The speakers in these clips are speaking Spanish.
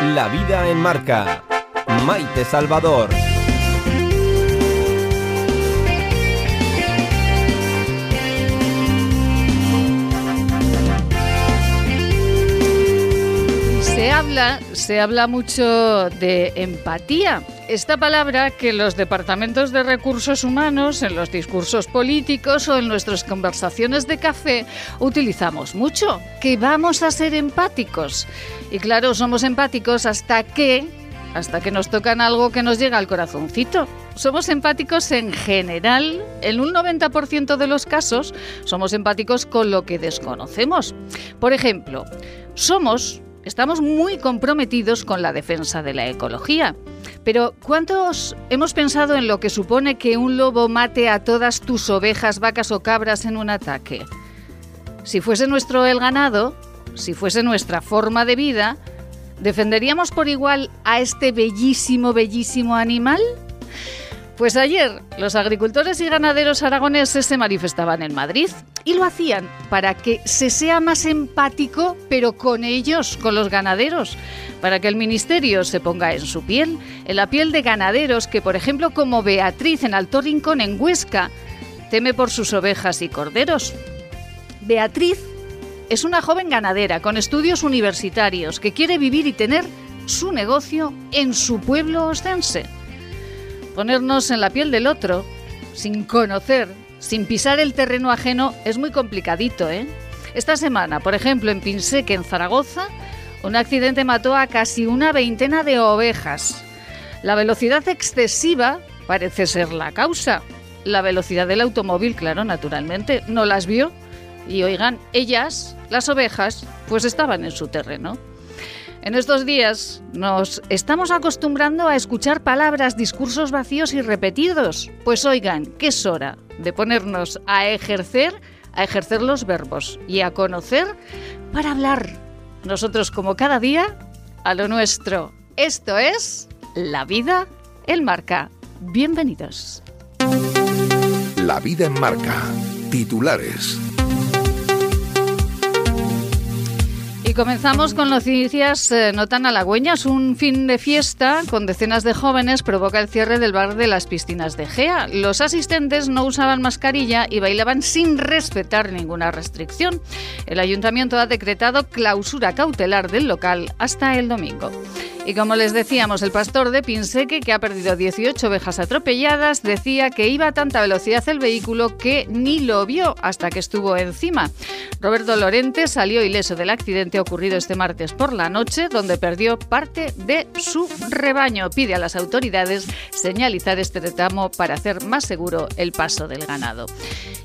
La vida en marca. Maite Salvador. Se habla, se habla mucho de empatía. Esta palabra que los departamentos de recursos humanos, en los discursos políticos o en nuestras conversaciones de café utilizamos mucho, que vamos a ser empáticos. Y claro, somos empáticos hasta que hasta que nos tocan algo que nos llega al corazoncito. Somos empáticos en general, en un 90% de los casos somos empáticos con lo que desconocemos. Por ejemplo, somos Estamos muy comprometidos con la defensa de la ecología. Pero ¿cuántos hemos pensado en lo que supone que un lobo mate a todas tus ovejas, vacas o cabras en un ataque? Si fuese nuestro el ganado, si fuese nuestra forma de vida, ¿defenderíamos por igual a este bellísimo, bellísimo animal? Pues ayer los agricultores y ganaderos aragoneses se manifestaban en Madrid y lo hacían para que se sea más empático, pero con ellos, con los ganaderos, para que el ministerio se ponga en su piel, en la piel de ganaderos que, por ejemplo, como Beatriz en Alto Rincón, en Huesca, teme por sus ovejas y corderos. Beatriz es una joven ganadera con estudios universitarios que quiere vivir y tener su negocio en su pueblo ostense ponernos en la piel del otro, sin conocer, sin pisar el terreno ajeno, es muy complicadito, ¿eh? Esta semana, por ejemplo, en Pinseque, en Zaragoza, un accidente mató a casi una veintena de ovejas. La velocidad excesiva parece ser la causa. La velocidad del automóvil, claro, naturalmente, no las vio. Y oigan, ellas, las ovejas, pues estaban en su terreno. En estos días nos estamos acostumbrando a escuchar palabras, discursos vacíos y repetidos. Pues oigan, que es hora de ponernos a ejercer, a ejercer los verbos y a conocer para hablar. Nosotros como cada día, a lo nuestro. Esto es La vida en marca. Bienvenidos. La vida en marca. Titulares. Y comenzamos con noticias eh, no tan halagüeñas. Un fin de fiesta con decenas de jóvenes provoca el cierre del bar de las piscinas de Gea. Los asistentes no usaban mascarilla y bailaban sin respetar ninguna restricción. El ayuntamiento ha decretado clausura cautelar del local hasta el domingo. Y como les decíamos, el pastor de Pinseque, que ha perdido 18 ovejas atropelladas, decía que iba a tanta velocidad el vehículo que ni lo vio hasta que estuvo encima. Roberto Lorente salió ileso del accidente ocurrido este martes por la noche, donde perdió parte de su rebaño. Pide a las autoridades señalizar este tramo para hacer más seguro el paso del ganado.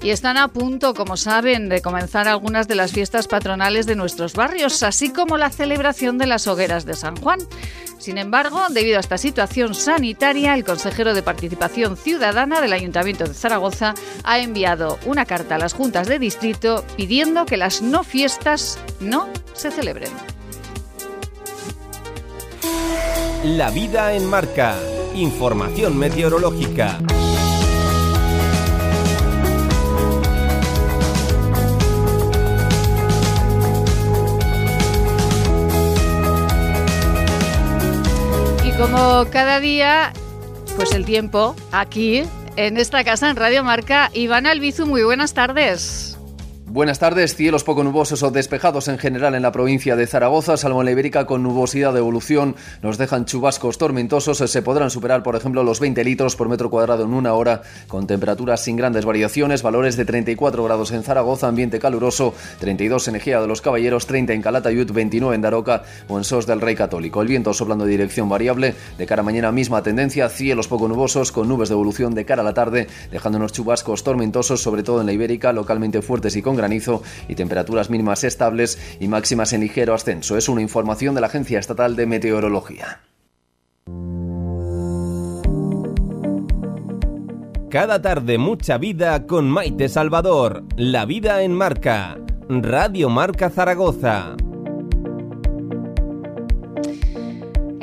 Y están a punto, como saben, de comenzar algunas de las fiestas patronales de nuestros barrios, así como la celebración de las hogueras de San Juan. Sin embargo, debido a esta situación sanitaria, el consejero de Participación Ciudadana del Ayuntamiento de Zaragoza ha enviado una carta a las juntas de distrito pidiendo que las no fiestas no se celebren. La vida en marca. Información meteorológica. Como cada día, pues el tiempo aquí en esta casa en Radio Marca. Iván Albizu, muy buenas tardes. Buenas tardes. Cielos poco nubosos o despejados en general en la provincia de Zaragoza, salvo en la Ibérica con nubosidad de evolución. Nos dejan chubascos tormentosos. Se podrán superar, por ejemplo, los 20 litros por metro cuadrado en una hora, con temperaturas sin grandes variaciones. Valores de 34 grados en Zaragoza, ambiente caluroso, 32 en Ejea de los Caballeros, 30 en Calatayud, 29 en Daroca o en Sos del Rey Católico. El viento soplando de dirección variable. De cara a mañana, misma tendencia. Cielos poco nubosos con nubes de evolución de cara a la tarde, dejando unos chubascos tormentosos, sobre todo en la Ibérica, localmente fuertes y con granizo y temperaturas mínimas estables y máximas en ligero ascenso. Es una información de la Agencia Estatal de Meteorología. Cada tarde mucha vida con Maite Salvador. La vida en marca. Radio Marca Zaragoza.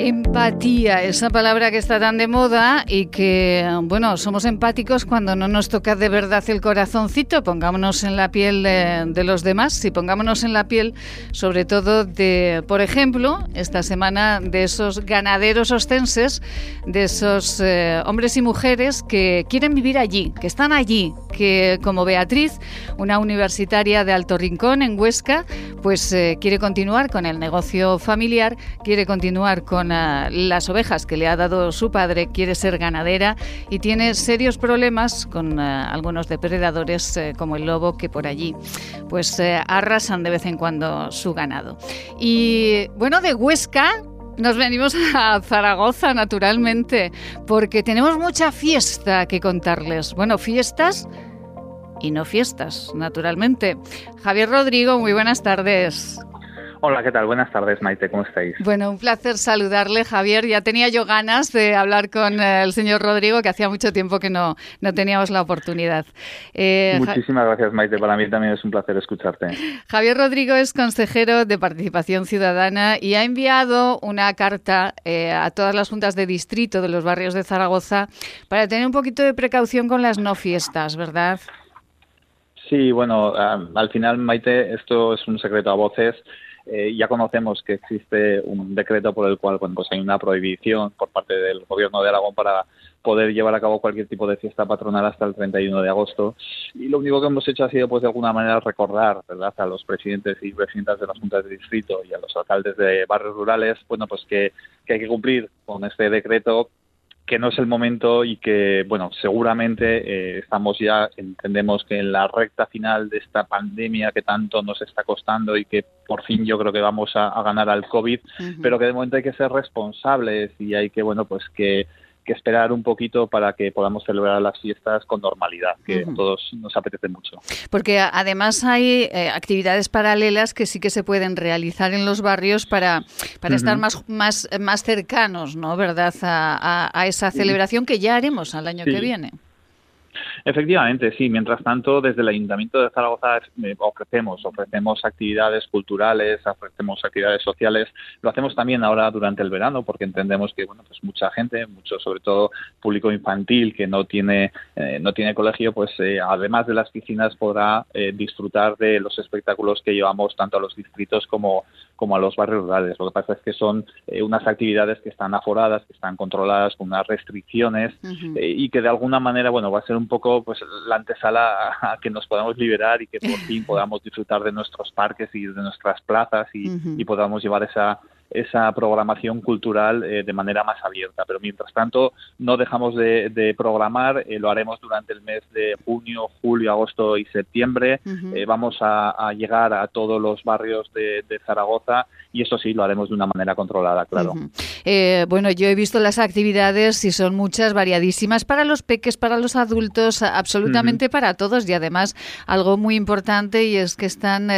Empatía, esa palabra que está tan de moda y que, bueno, somos empáticos cuando no nos toca de verdad el corazoncito, pongámonos en la piel de, los demás. Y pongámonos en la piel sobre todo de, por ejemplo, esta semana de esos ganaderos ostenses, de esos eh, hombres y mujeres que quieren vivir allí, que están allí, que como Beatriz, una universitaria de Alto Rincón en Huesca, pues eh, quiere continuar con el negocio familiar, quiere continuar con las ovejas que le ha dado su padre, quiere ser ganadera y tiene serios problemas con eh, algunos depredadores eh, como el lobo que por allí pues eh, arrasan de vez en cuando su ganado. Y bueno, de Huesca nos venimos a Zaragoza, naturalmente, porque tenemos mucha fiesta que contarles. Bueno, fiestas y no fiestas, naturalmente. Javier Rodrigo, muy buenas tardes. Hola, ¿qué tal? Buenas tardes, Maite, ¿cómo estáis? Bueno, un placer saludarle, Javier. Ya tenía yo ganas de hablar con eh, el señor Rodrigo, que hacía mucho tiempo que no, no teníamos la oportunidad. Eh, Muchísimas gracias, Maite. Para mí también es un placer escucharte. Javier Rodrigo es consejero de Participación Ciudadana y ha enviado una carta eh, a todas las juntas de distrito de los barrios de Zaragoza para tener un poquito de precaución con las no fiestas, ¿verdad? Sí, bueno, al final, Maite, esto es un secreto a voces. Eh, ya conocemos que existe un decreto por el cual bueno, pues hay una prohibición por parte del Gobierno de Aragón para poder llevar a cabo cualquier tipo de fiesta patronal hasta el 31 de agosto. Y lo único que hemos hecho ha sido, pues, de alguna manera recordar, ¿verdad?, a los presidentes y presidentas de las juntas de distrito y a los alcaldes de barrios rurales, bueno, pues que, que hay que cumplir con este decreto que no es el momento y que, bueno, seguramente eh, estamos ya, entendemos que en la recta final de esta pandemia que tanto nos está costando y que por fin yo creo que vamos a, ganar al COVID, pero que de momento hay que ser responsables y hay que, bueno, pues que que esperar un poquito para que podamos celebrar las fiestas con normalidad, que a todos nos apetece mucho. Porque además hay eh, actividades paralelas que sí que se pueden realizar en los barrios para, para estar más, más, más cercanos, ¿no? ¿Verdad? A, a, esa celebración que ya haremos al año que viene. Efectivamente, sí. Mientras tanto, desde el Ayuntamiento de Zaragoza eh, ofrecemos, ofrecemos actividades culturales, ofrecemos actividades sociales. Lo hacemos también ahora durante el verano, porque entendemos que bueno, pues mucha gente, mucho sobre todo público infantil que no tiene eh, no tiene colegio, pues eh, además de las piscinas podrá disfrutar de los espectáculos que llevamos tanto a los distritos como como a los barrios rurales. Lo que pasa es que son unas actividades que están aforadas, que están controladas con unas restricciones y que de alguna manera, bueno, va a ser un poco pues la antesala a, que nos podamos liberar y que por fin podamos disfrutar de nuestros parques y de nuestras plazas y podamos llevar esa esa programación cultural eh, de manera más abierta. Pero mientras tanto, no dejamos de, programar, eh, lo haremos durante el mes de junio, julio, agosto y septiembre. Eh, vamos a, llegar a todos los barrios de, Zaragoza y eso sí, lo haremos de una manera controlada, claro. bueno, yo he visto las actividades y son muchas, variadísimas, para los peques, para los adultos, absolutamente para todos y además algo muy importante y es que están,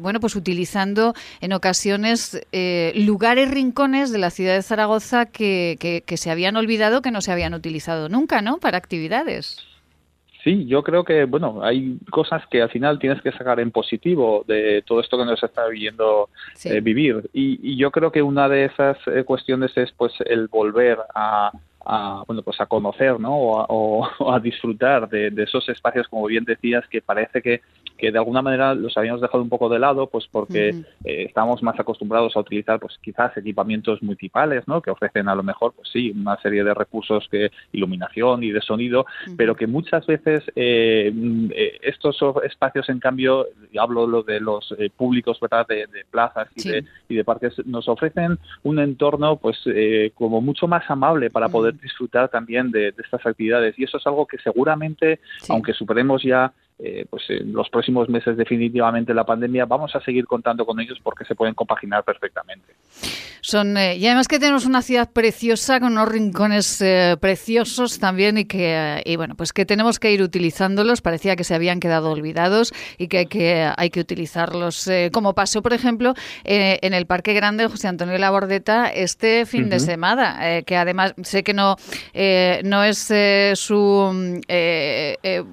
bueno, pues utilizando en ocasiones lugares, rincones de la ciudad de Zaragoza que, que, se habían olvidado, que no se habían utilizado nunca, ¿no? Para actividades. Sí, yo creo que, bueno, hay cosas que al final tienes que sacar en positivo de todo esto que nos está viviendo eh, vivir. Y, yo creo que una de esas eh, cuestiones es, pues, el volver a, bueno pues a conocer ¿no? o, a, disfrutar de, esos espacios como bien decías que parece que que de alguna manera los habíamos dejado un poco de lado, pues porque eh, estamos más acostumbrados a utilizar, pues quizás equipamientos municipales, ¿no? Que ofrecen a lo mejor, pues sí, una serie de recursos que iluminación y de sonido, pero que muchas veces eh, mm, eh, estos espacios, en cambio, hablo lo de los públicos, ¿verdad? De, plazas y, de, y de parques, nos ofrecen un entorno, pues como mucho más amable para poder disfrutar también de, de, estas actividades. Y eso es algo que seguramente, aunque superemos ya eh, pues en los próximos meses definitivamente la pandemia, vamos a seguir contando con ellos porque se pueden compaginar perfectamente. Son, eh, y además que tenemos una ciudad preciosa con unos rincones eh, preciosos también y que y bueno pues que tenemos que ir utilizándolos. Parecía que se habían quedado olvidados y que hay que, hay que utilizarlos. como pasó, por ejemplo, en el Parque Grande José Antonio Labordeta este fin de semana, que además sé que no, no es su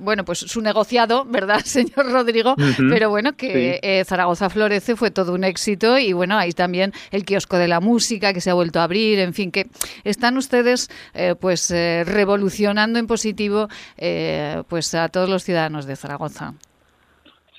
bueno pues su negociado ¿verdad, señor Rodrigo? Pero bueno, que eh, Zaragoza Florece fue todo un éxito y bueno, ahí también el kiosco de la música que se ha vuelto a abrir, en fin, que están ustedes pues revolucionando en positivo pues a todos los ciudadanos de Zaragoza.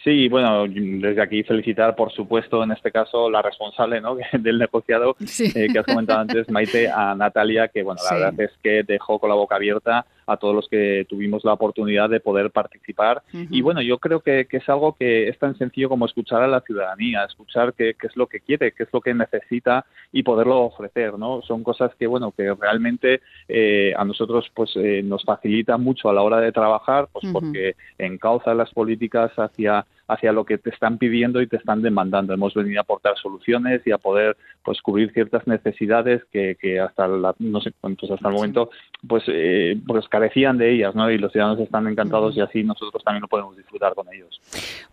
Sí, bueno, desde aquí felicitar, por supuesto, en este caso, la responsable ¿no? del negociado eh, que has comentado antes, Maite, a Natalia, que bueno, la verdad es que dejó con la boca abierta a todos los que tuvimos la oportunidad de poder participar. Y bueno, yo creo que, es algo que es tan sencillo como escuchar a la ciudadanía, escuchar qué, es lo que quiere, qué es lo que necesita y poderlo ofrecer, ¿no? Son cosas que, bueno, que realmente eh, a nosotros pues eh, nos facilita mucho a la hora de trabajar, pues porque encauza las políticas hacia hacia lo que te están pidiendo y te están demandando. Hemos venido a aportar soluciones y a poder pues cubrir ciertas necesidades que, que hasta la, no sé cuántos hasta el momento pues eh, pues carecían de ellas, ¿no? Y los ciudadanos están encantados y así nosotros también lo podemos disfrutar con ellos.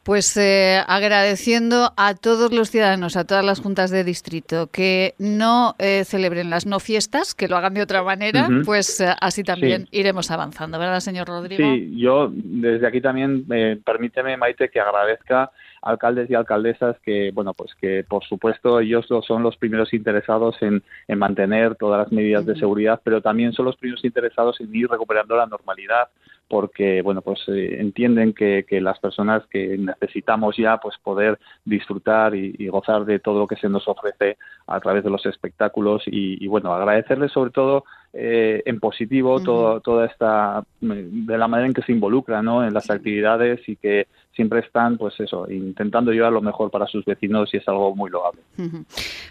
Pues eh, agradeciendo a todos los ciudadanos, a todas las juntas de distrito que no eh, celebren las no fiestas, que lo hagan de otra manera, pues así también iremos avanzando, ¿verdad, señor Rodrigo? Sí, yo desde aquí también permíteme, Maite, que agradezca alcaldes y alcaldesas que, bueno, pues que por supuesto ellos son los primeros interesados en, mantener todas las medidas de seguridad, pero también son los primeros interesados en ir recuperando la normalidad porque bueno pues eh, entienden que, las personas que necesitamos ya pues poder disfrutar y, gozar de todo lo que se nos ofrece a través de los espectáculos y, bueno agradecerles sobre todo eh, en positivo toda esta de la manera en que se involucra ¿no? en las actividades y que siempre están, pues eso, intentando llevar lo mejor para sus vecinos y es algo muy loable.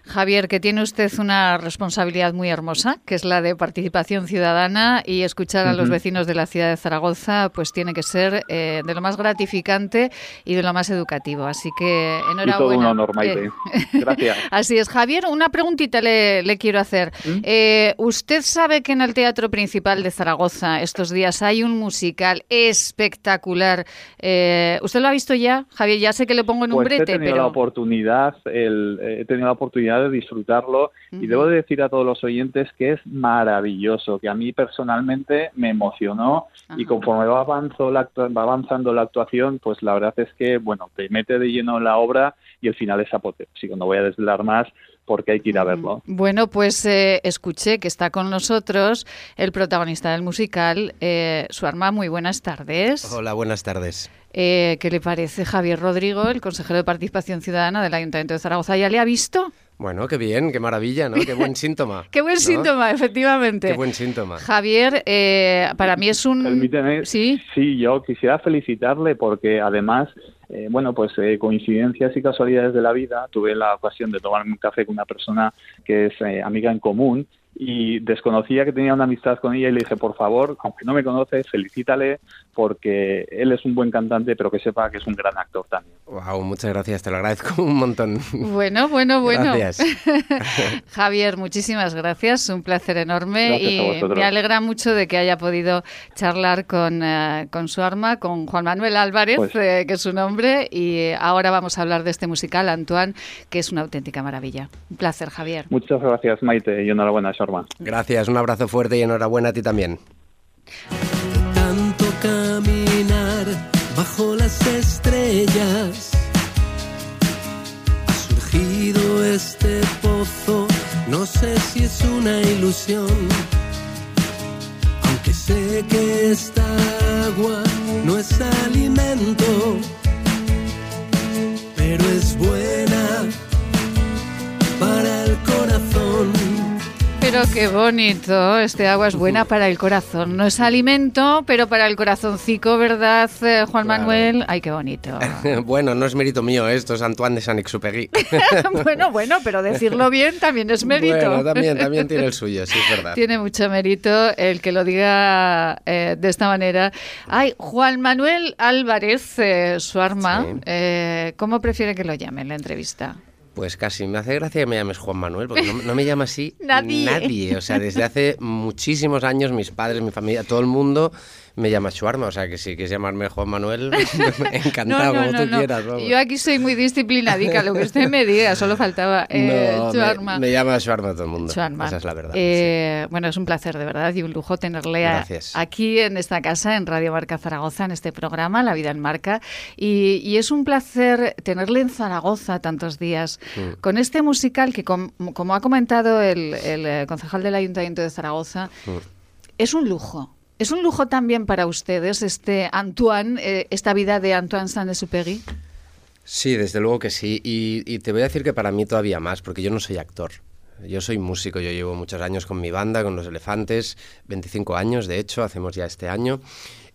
Javier, que tiene usted una responsabilidad muy hermosa, que es la de participación ciudadana y escuchar a los vecinos de la ciudad de Zaragoza, pues tiene que ser eh, de lo más gratificante y de lo más educativo. Así que enhorabuena. Y todo un honor, Maite. Eh, Gracias. Así es. Javier, una preguntita le, quiero hacer. ¿Mm? Eh, ¿Usted sabe que en el Teatro Principal de Zaragoza estos días hay un musical espectacular? ¿Usted lo ha visto ya, Javier? Ya sé que le pongo en un pues brete, he tenido la oportunidad, he tenido la oportunidad de disfrutarlo y debo decir a todos los oyentes que es maravilloso, que a mí personalmente me emocionó y conforme va, va avanzando la actuación, pues la verdad es que, bueno, te mete de lleno en la obra y el final es apoteósico. No voy a desvelar más, porque hay que ir a verlo. Bueno, pues eh, escuché que está con nosotros el protagonista del musical, eh, su arma. Muy buenas tardes. Hola, buenas tardes. Eh, ¿Qué le parece Javier Rodrigo, el consejero de Participación Ciudadana del Ayuntamiento de Zaragoza? ¿Ya le ha visto? Bueno, qué bien, qué maravilla, ¿no? Qué buen síntoma. qué buen síntoma, efectivamente. Qué buen síntoma. Javier, eh, para mí es un... Permíteme, ¿Sí? sí, yo quisiera felicitarle porque además eh, bueno, pues eh, coincidencias y casualidades de la vida, tuve la ocasión de tomarme un café con una persona que es eh, amiga en común y desconocía que tenía una amistad con ella y le dije, por favor, aunque no me conoce, felicítale porque él es un buen cantante, pero que sepa que es un gran actor también. Wow, muchas gracias, te lo agradezco un montón. Bueno, bueno, bueno. Gracias. Javier, muchísimas gracias, un placer enorme y me alegra mucho de que haya podido charlar con, eh, con su arma, con Juan Manuel Álvarez, pues eh, que es su nombre, y ahora vamos a hablar de este musical, Antoine, que es una auténtica maravilla. Un placer, Javier. Muchas gracias, Maite, y enhorabuena, Gracias, un abrazo fuerte y enhorabuena a ti también. Tanto caminar bajo las estrellas. Ha surgido este pozo, no sé si es una ilusión. Aunque sé que esta agua no es alimento, pero es buena pero qué bonito. Este agua es buena para el corazón. No es alimento, pero para el corazoncico, ¿verdad, eh, Juan Manuel? Ay, qué bonito. bueno, no es mérito mío, esto es Antoine de Saint-Exupéry. bueno, bueno, pero decirlo bien también es mérito. Bueno, también, también tiene el suyo, sí, es verdad. Tiene mucho mérito el que lo diga eh, de esta manera. Ay, Juan Manuel Álvarez, eh, su arma, ¿cómo prefiere que lo llame en la entrevista? Pues casi, me hace gracia que me llames Juan Manuel, porque no, me llama así nadie. nadie. O sea, desde hace muchísimos años mis padres, mi familia, todo el mundo me llama Shuarma, o sea que si quieres llamarme Juan Manuel, encantado, No, no, como tú quieras. vamos. Yo aquí soy muy disciplinadica, lo que usted me diga, solo faltaba. Eh, No, me- me, llama Shuarma todo el mundo. Shuarma. Esa es la verdad. Eh, Bueno, es un placer de verdad y un lujo tenerle a- aquí en esta casa, en Radio Marca Zaragoza, en este programa, La Vida en Marca. Y, y es un placer tenerle en Zaragoza tantos días Mm. con este musical que, com- como ha comentado el, el, eh, concejal del Ayuntamiento de Zaragoza, Mm. es un lujo. Es un lujo también para ustedes este Antoine, eh, esta vida de Antoine Saint-Exupéry. Sí, desde luego que sí. Y, y te voy a decir que para mí todavía más, porque yo no soy actor. Yo soy músico, yo llevo muchos años con mi banda, con los elefantes, 25 años de hecho, hacemos ya este año.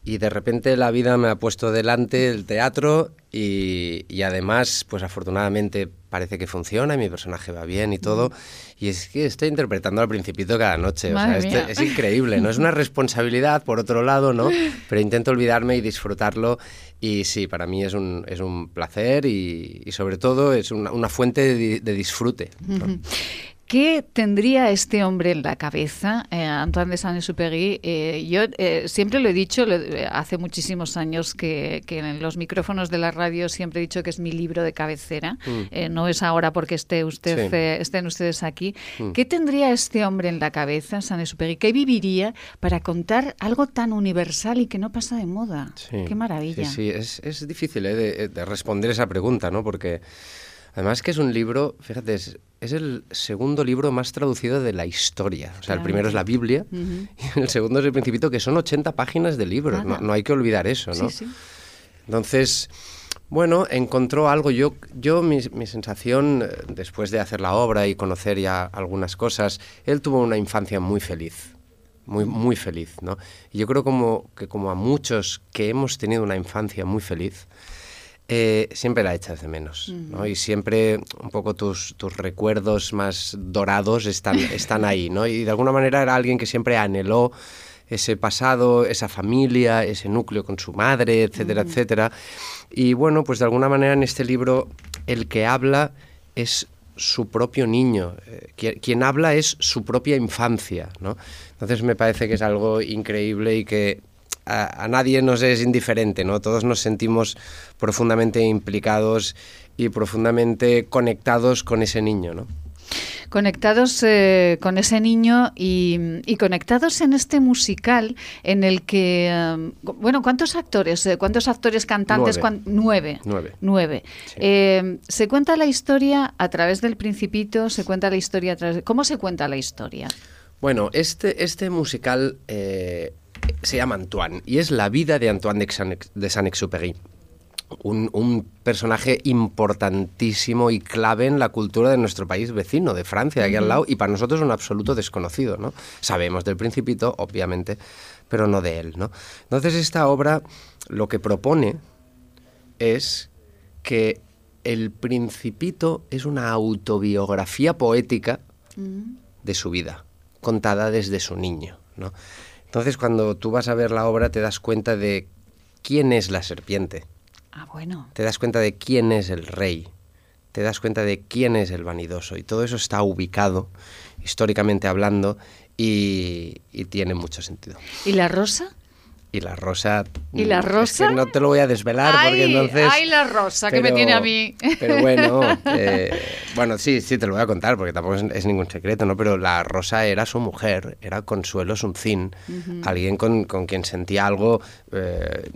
Y de repente la vida me ha puesto delante el teatro y, y además, pues afortunadamente parece que funciona y mi personaje va bien y todo. Y es que estoy interpretando al principito cada noche. O sea, este- es increíble, ¿no? Es una responsabilidad, por otro lado, ¿no? Pero intento olvidarme y disfrutarlo. Y sí, para mí es un, es un placer y, y sobre todo es una, una fuente de, di- de disfrute. ¿no? ¿Qué tendría este hombre en la cabeza, eh, Antoine de Saint-Exupéry? Eh, yo eh, siempre lo he dicho, lo- hace muchísimos años que, que en los micrófonos de la radio siempre he dicho que es mi libro de cabecera. Eh, no es ahora porque esté usted, Sí. eh, estén ustedes aquí. ¿Qué tendría este hombre en la cabeza, Saint-Exupéry? ¿Qué viviría para contar algo tan universal y que no pasa de moda? Sí, ¡Qué maravilla! Sí, sí, es, es difícil de, de responder esa pregunta, ¿no? Porque además que es un libro, fíjate, es, es el segundo libro más traducido de la historia. O sea, el primero es la Biblia y el segundo es el Principito, que son 80 páginas de libro. No hay que olvidar eso, ¿no? Sí, sí. Entonces, bueno, encontró algo. Yo, yo mi, mi sensación, eh, después de hacer la obra y conocer ya algunas cosas, él tuvo una infancia muy feliz. Muy, muy feliz, ¿no? Y yo creo como, que como a muchos que hemos tenido una infancia muy feliz, eh, siempre la echas de menos, ¿no? Y siempre un poco tus, tus recuerdos más dorados están, están ahí, ¿no? Y de alguna manera era alguien que siempre anheló ese pasado, esa familia, ese núcleo con su madre, etcétera, etcétera. Y bueno, pues de alguna manera en este libro el que habla es su propio niño, eh, quien, quien habla es su propia infancia, ¿no? Entonces me parece que es algo increíble y que a, a nadie nos es indiferente, ¿no? Todos nos sentimos profundamente implicados y profundamente conectados con ese niño, ¿no? conectados eh, con ese niño y, y conectados en este musical en el que, eh, bueno, ¿cuántos actores? eh, ¿Cuántos actores cantantes? Nueve. Nueve. Nueve. Nueve. Sí. Se cuenta la historia a través del Principito, se cuenta la historia a través... ¿Cómo se cuenta la historia? Bueno, este, este musical se llama Antoine y es la vida de Antoine de Saint- de Saint-Exupéry. Un, un personaje importantísimo y clave en la cultura de nuestro país vecino, de Francia, de aquí al lado, y para nosotros un absoluto desconocido, ¿no? Sabemos del Principito, obviamente, pero no de él, ¿no? Entonces esta obra lo que propone es que el Principito es una autobiografía poética de su vida, contada desde su niño. ¿no? Entonces, cuando tú vas a ver la obra, te das cuenta de quién es la serpiente, Ah, bueno. te das cuenta de quién es el rey, te das cuenta de quién es el vanidoso, y todo eso está ubicado, históricamente hablando, y, y tiene mucho sentido. ¿Y la rosa? Y la rosa... ¿Y la mm, es rosa? que no te lo voy a desvelar porque Ay, entonces... ay, la rosa, que me tiene a mí. Pero bueno, eh, bueno, sí, sí, te lo voy a contar porque tampoco es, es ningún secreto, ¿no? Pero la rosa era su mujer, era Consuelo Sunzín, alguien con, con quien sentía algo... eh,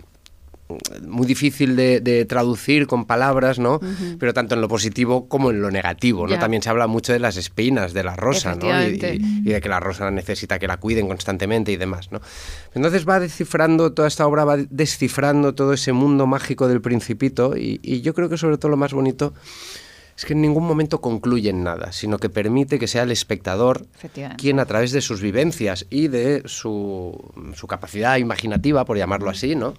muy difícil de, de traducir con palabras, ¿no? Pero tanto en lo positivo como en lo negativo. También se habla mucho de las espinas de la rosa, ¿no? Y- Efectivamente. y- y de que la rosa necesita que la cuiden constantemente y demás, ¿no? Entonces va descifrando, toda esta obra va descifrando todo ese mundo mágico del principito y, y yo creo que sobre todo lo más bonito es que en ningún momento concluye en nada, sino que permite que sea el espectador quien a través de sus vivencias y de su, su capacidad imaginativa, por llamarlo así, ¿no?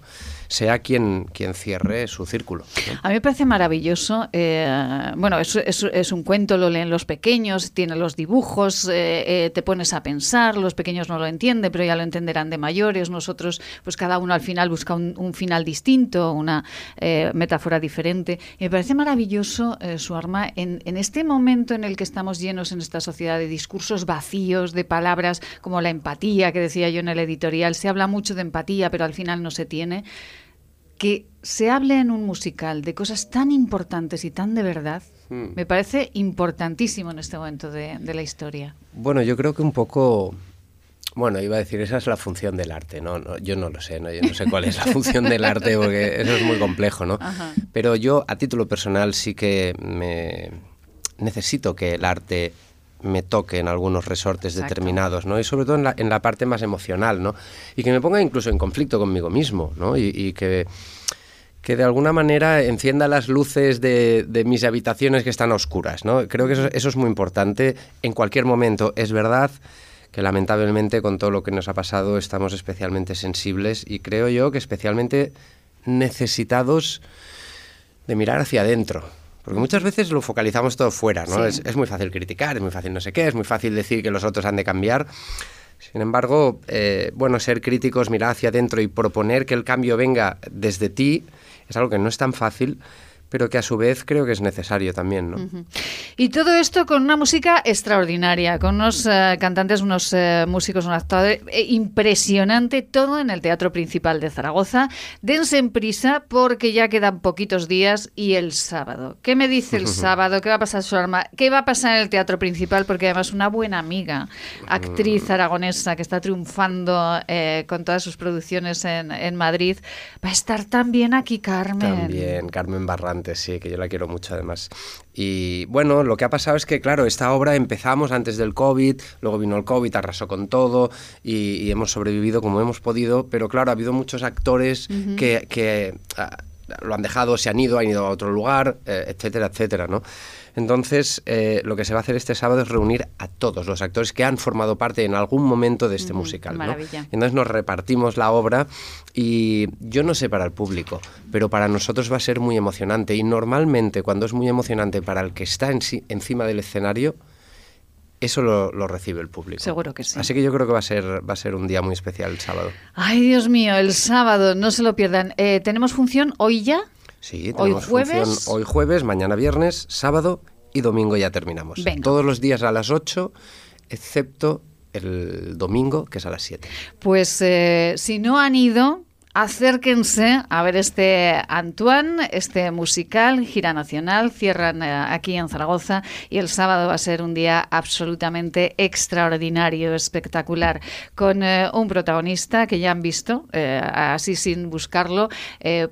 Sea quien, quien cierre su círculo. A mí me parece maravilloso. eh, bueno, es, es- un cuento, lo leen los pequeños, tiene los dibujos, eh, eh, te pones a pensar, los pequeños no lo entienden, pero ya lo entenderán de mayores. Nosotros, pues cada uno al final busca un, final distinto, una eh, metáfora diferente. Me parece maravilloso, eh, su Arma, en, en, este momento en el que estamos llenos en esta sociedad de discursos vacíos, de palabras como la empatía, que decía yo en el editorial, se habla mucho de empatía, pero al final no se tiene, que se hable en un musical de cosas tan importantes y tan de verdad, hmm. me parece importantísimo en este momento de, de la historia. Bueno, yo creo que un poco bueno, iba a decir, esa es la función del arte, ¿no? yo no lo sé, ¿no? Yo no sé cuál es la función del arte porque eso es muy complejo, ¿no? Pero yo, a título personal, sí que me necesito que el arte me toque en algunos resortes determinados, ¿no? Y sobre todo en la, en la, parte más emocional, ¿no? Y que me ponga incluso en conflicto conmigo mismo, ¿no? Y, que, que de alguna manera encienda las luces de, de, mis habitaciones que están oscuras, ¿no? Creo que eso, eso es muy importante en cualquier momento. Es verdad que lamentablemente con todo lo que nos ha pasado estamos especialmente sensibles y creo yo que especialmente necesitados de mirar hacia adentro. Porque muchas veces lo focalizamos todo fuera, ¿no? Es, muy fácil criticar, es muy fácil no sé qué, es muy fácil decir que los otros han de cambiar. Sin embargo, eh, bueno, ser críticos, mirar hacia adentro y proponer que el cambio venga desde ti es algo que no es tan fácil, pero que a su vez creo que es necesario también. ¿no? Y todo esto con una música extraordinaria, con unos eh, cantantes, unos eh, músicos, un actor eh, impresionante, todo en el Teatro Principal de Zaragoza. Dense en prisa porque ya quedan poquitos días y el sábado. ¿Qué me dice el sábado? ¿Qué va a pasar su arma? ¿Qué va a pasar en el Teatro Principal? Porque además una buena amiga, actriz mm. aragonesa que está triunfando con todas sus producciones en, en Madrid, va a estar también aquí, Carmen. También, Carmen Barrante sí, que yo la quiero mucho además. Y bueno, lo que ha pasado es que, claro, esta obra empezamos antes del COVID, luego vino el COVID, arrasó con todo y, hemos sobrevivido como hemos podido, pero claro, ha habido muchos actores que, que ah, lo han dejado, se han ido, han ido a otro lugar, eh, etcétera, etcétera, ¿no? Entonces, eh, lo que se va a hacer este sábado es reunir a todos los actores que han formado parte en algún momento de este musical. Entonces nos repartimos la obra y yo no sé para el público, pero para nosotros va a ser muy emocionante. Y normalmente cuando es muy emocionante para el que está encima del escenario, eso lo, recibe el público. Seguro que sí. Así que yo creo que va a ser, va a ser un día muy especial el sábado. Ay, Dios mío, el sábado, no se lo pierdan. Eh, ¿Tenemos función hoy ya? Sí, tenemos ¿Hoy jueves? función hoy jueves, mañana viernes, sábado y domingo ya terminamos. Todos los días a las 8, excepto el domingo, que es a las 7. Pues eh, si no han ido, Acérquense a ver este Antoine, este musical, gira nacional, cierran eh, aquí en Zaragoza y el sábado va a ser un día absolutamente extraordinario, espectacular, con eh, un protagonista que ya han visto, eh, así sin buscarlo,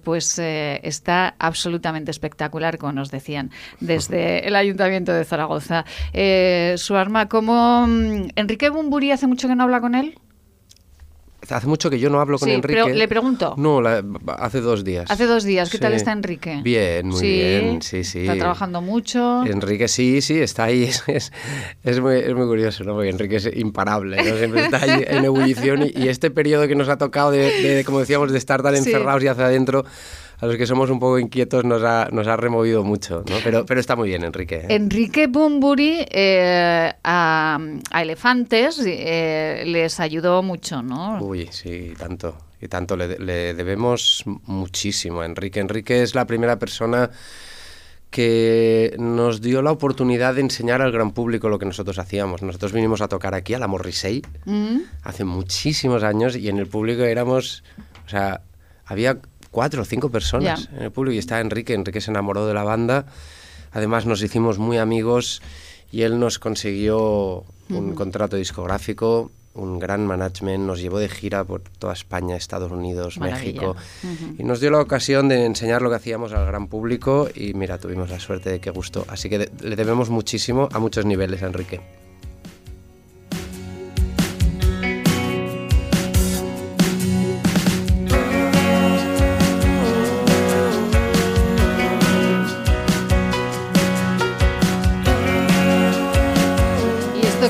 pues está absolutamente espectacular, como nos decían desde el Ayuntamiento de Zaragoza. su arma, como mm, Enrique Bumburi, hace mucho que no habla con él. Hace mucho que yo no hablo con Enrique. Pero le pregunto. No, hace dos días. Hace dos días. ¿Qué tal está Enrique? Bien, muy bien. Sí, sí. Está trabajando mucho. Enrique sí, sí, está ahí. Es, es, muy, es muy, curioso, ¿no? Porque Enrique es imparable, ¿no? Siempre está ahí en ebullición. Y, este periodo que nos ha tocado de, como decíamos, de estar tan encerrados y hacia adentro a los que somos un poco inquietos nos ha, nos ha removido mucho, ¿no? Pero, pero está muy bien, Enrique. ¿eh? Enrique Bumburi eh, a, Elefantes eh, les ayudó mucho, ¿no? Uy, sí, tanto. Y tanto le, le debemos muchísimo a Enrique. Enrique es la primera persona que nos dio la oportunidad de enseñar al gran público lo que nosotros hacíamos. Nosotros vinimos a tocar aquí a la Morrissey mm. hace muchísimos años y en el público éramos, o sea, había cuatro o cinco personas en el público y está Enrique. Enrique se enamoró de la banda. Además nos hicimos muy amigos y él nos consiguió un contrato discográfico, un gran management, nos llevó de gira por toda España, Estados Unidos, México y nos dio la ocasión de enseñar lo que hacíamos al gran público y mira, tuvimos la suerte de que gustó. Así que le debemos muchísimo a muchos niveles a Enrique.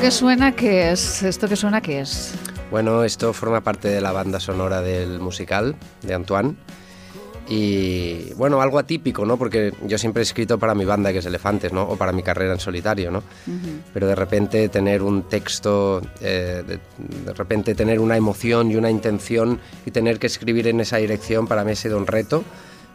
Que suena qué es? ¿Esto que suena qué es? Bueno, esto forma parte de la banda sonora del musical de Antoine. Y bueno, algo atípico, ¿no? Porque yo siempre he escrito para mi banda, que es Elefantes, ¿no? O para mi carrera en solitario, ¿no? Pero de repente tener un texto, eh, de, repente tener una emoción y una intención y tener que escribir en esa dirección para mí ha sido un reto.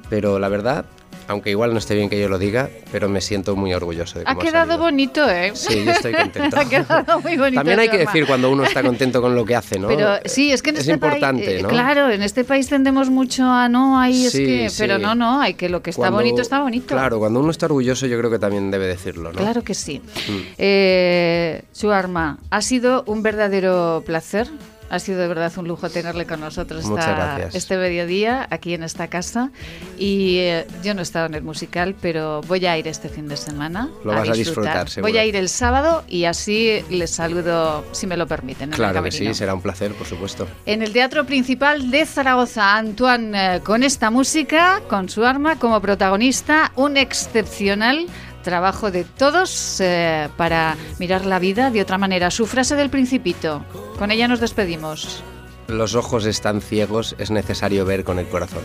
Pero la verdad aunque igual no esté bien que yo lo diga, pero me siento muy orgulloso de Ha cómo quedado salido. bonito, ¿eh? Sí, yo estoy contento. ha quedado muy bonito. También hay que decir cuando uno está contento con lo que hace, ¿no? Pero sí, es que en es este importante, país, eh, ¿no? claro, en este país tendemos mucho a no, hay es que, sí. pero no, no, hay que lo que está Cuando- bonito está bonito. Claro, cuando uno está orgulloso yo creo que también debe decirlo, ¿no? Claro que sí. Mm. Eh, Suarma, ha sido un verdadero placer. Ha sido de verdad un lujo tenerle con nosotros esta- este mediodía aquí en esta casa. Y eh, yo no he estado en el musical, pero voy a ir este fin de semana. Lo vas a disfrutar, seguro. Voy a ir el sábado y así les saludo, si me lo permiten. en el Claro que sí, será un placer, por supuesto. En el Teatro Principal de Zaragoza, Antoine, eh, con esta música, con su arma como protagonista, un excepcional trabajo de todos eh, para mirar la vida de otra manera. Su frase del principito, con ella nos despedimos. Los ojos están ciegos, es necesario ver con el corazón.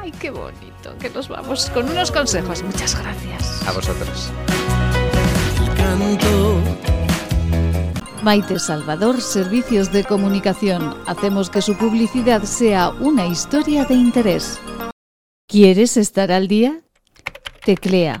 Ay, qué bonito, que nos vamos con unos consejos. Muchas gracias. A vosotros. canto. Maite Salvador, Servicios de Comunicación. Hacemos que su publicidad sea una historia de interés. ¿Quieres estar al día? Teclea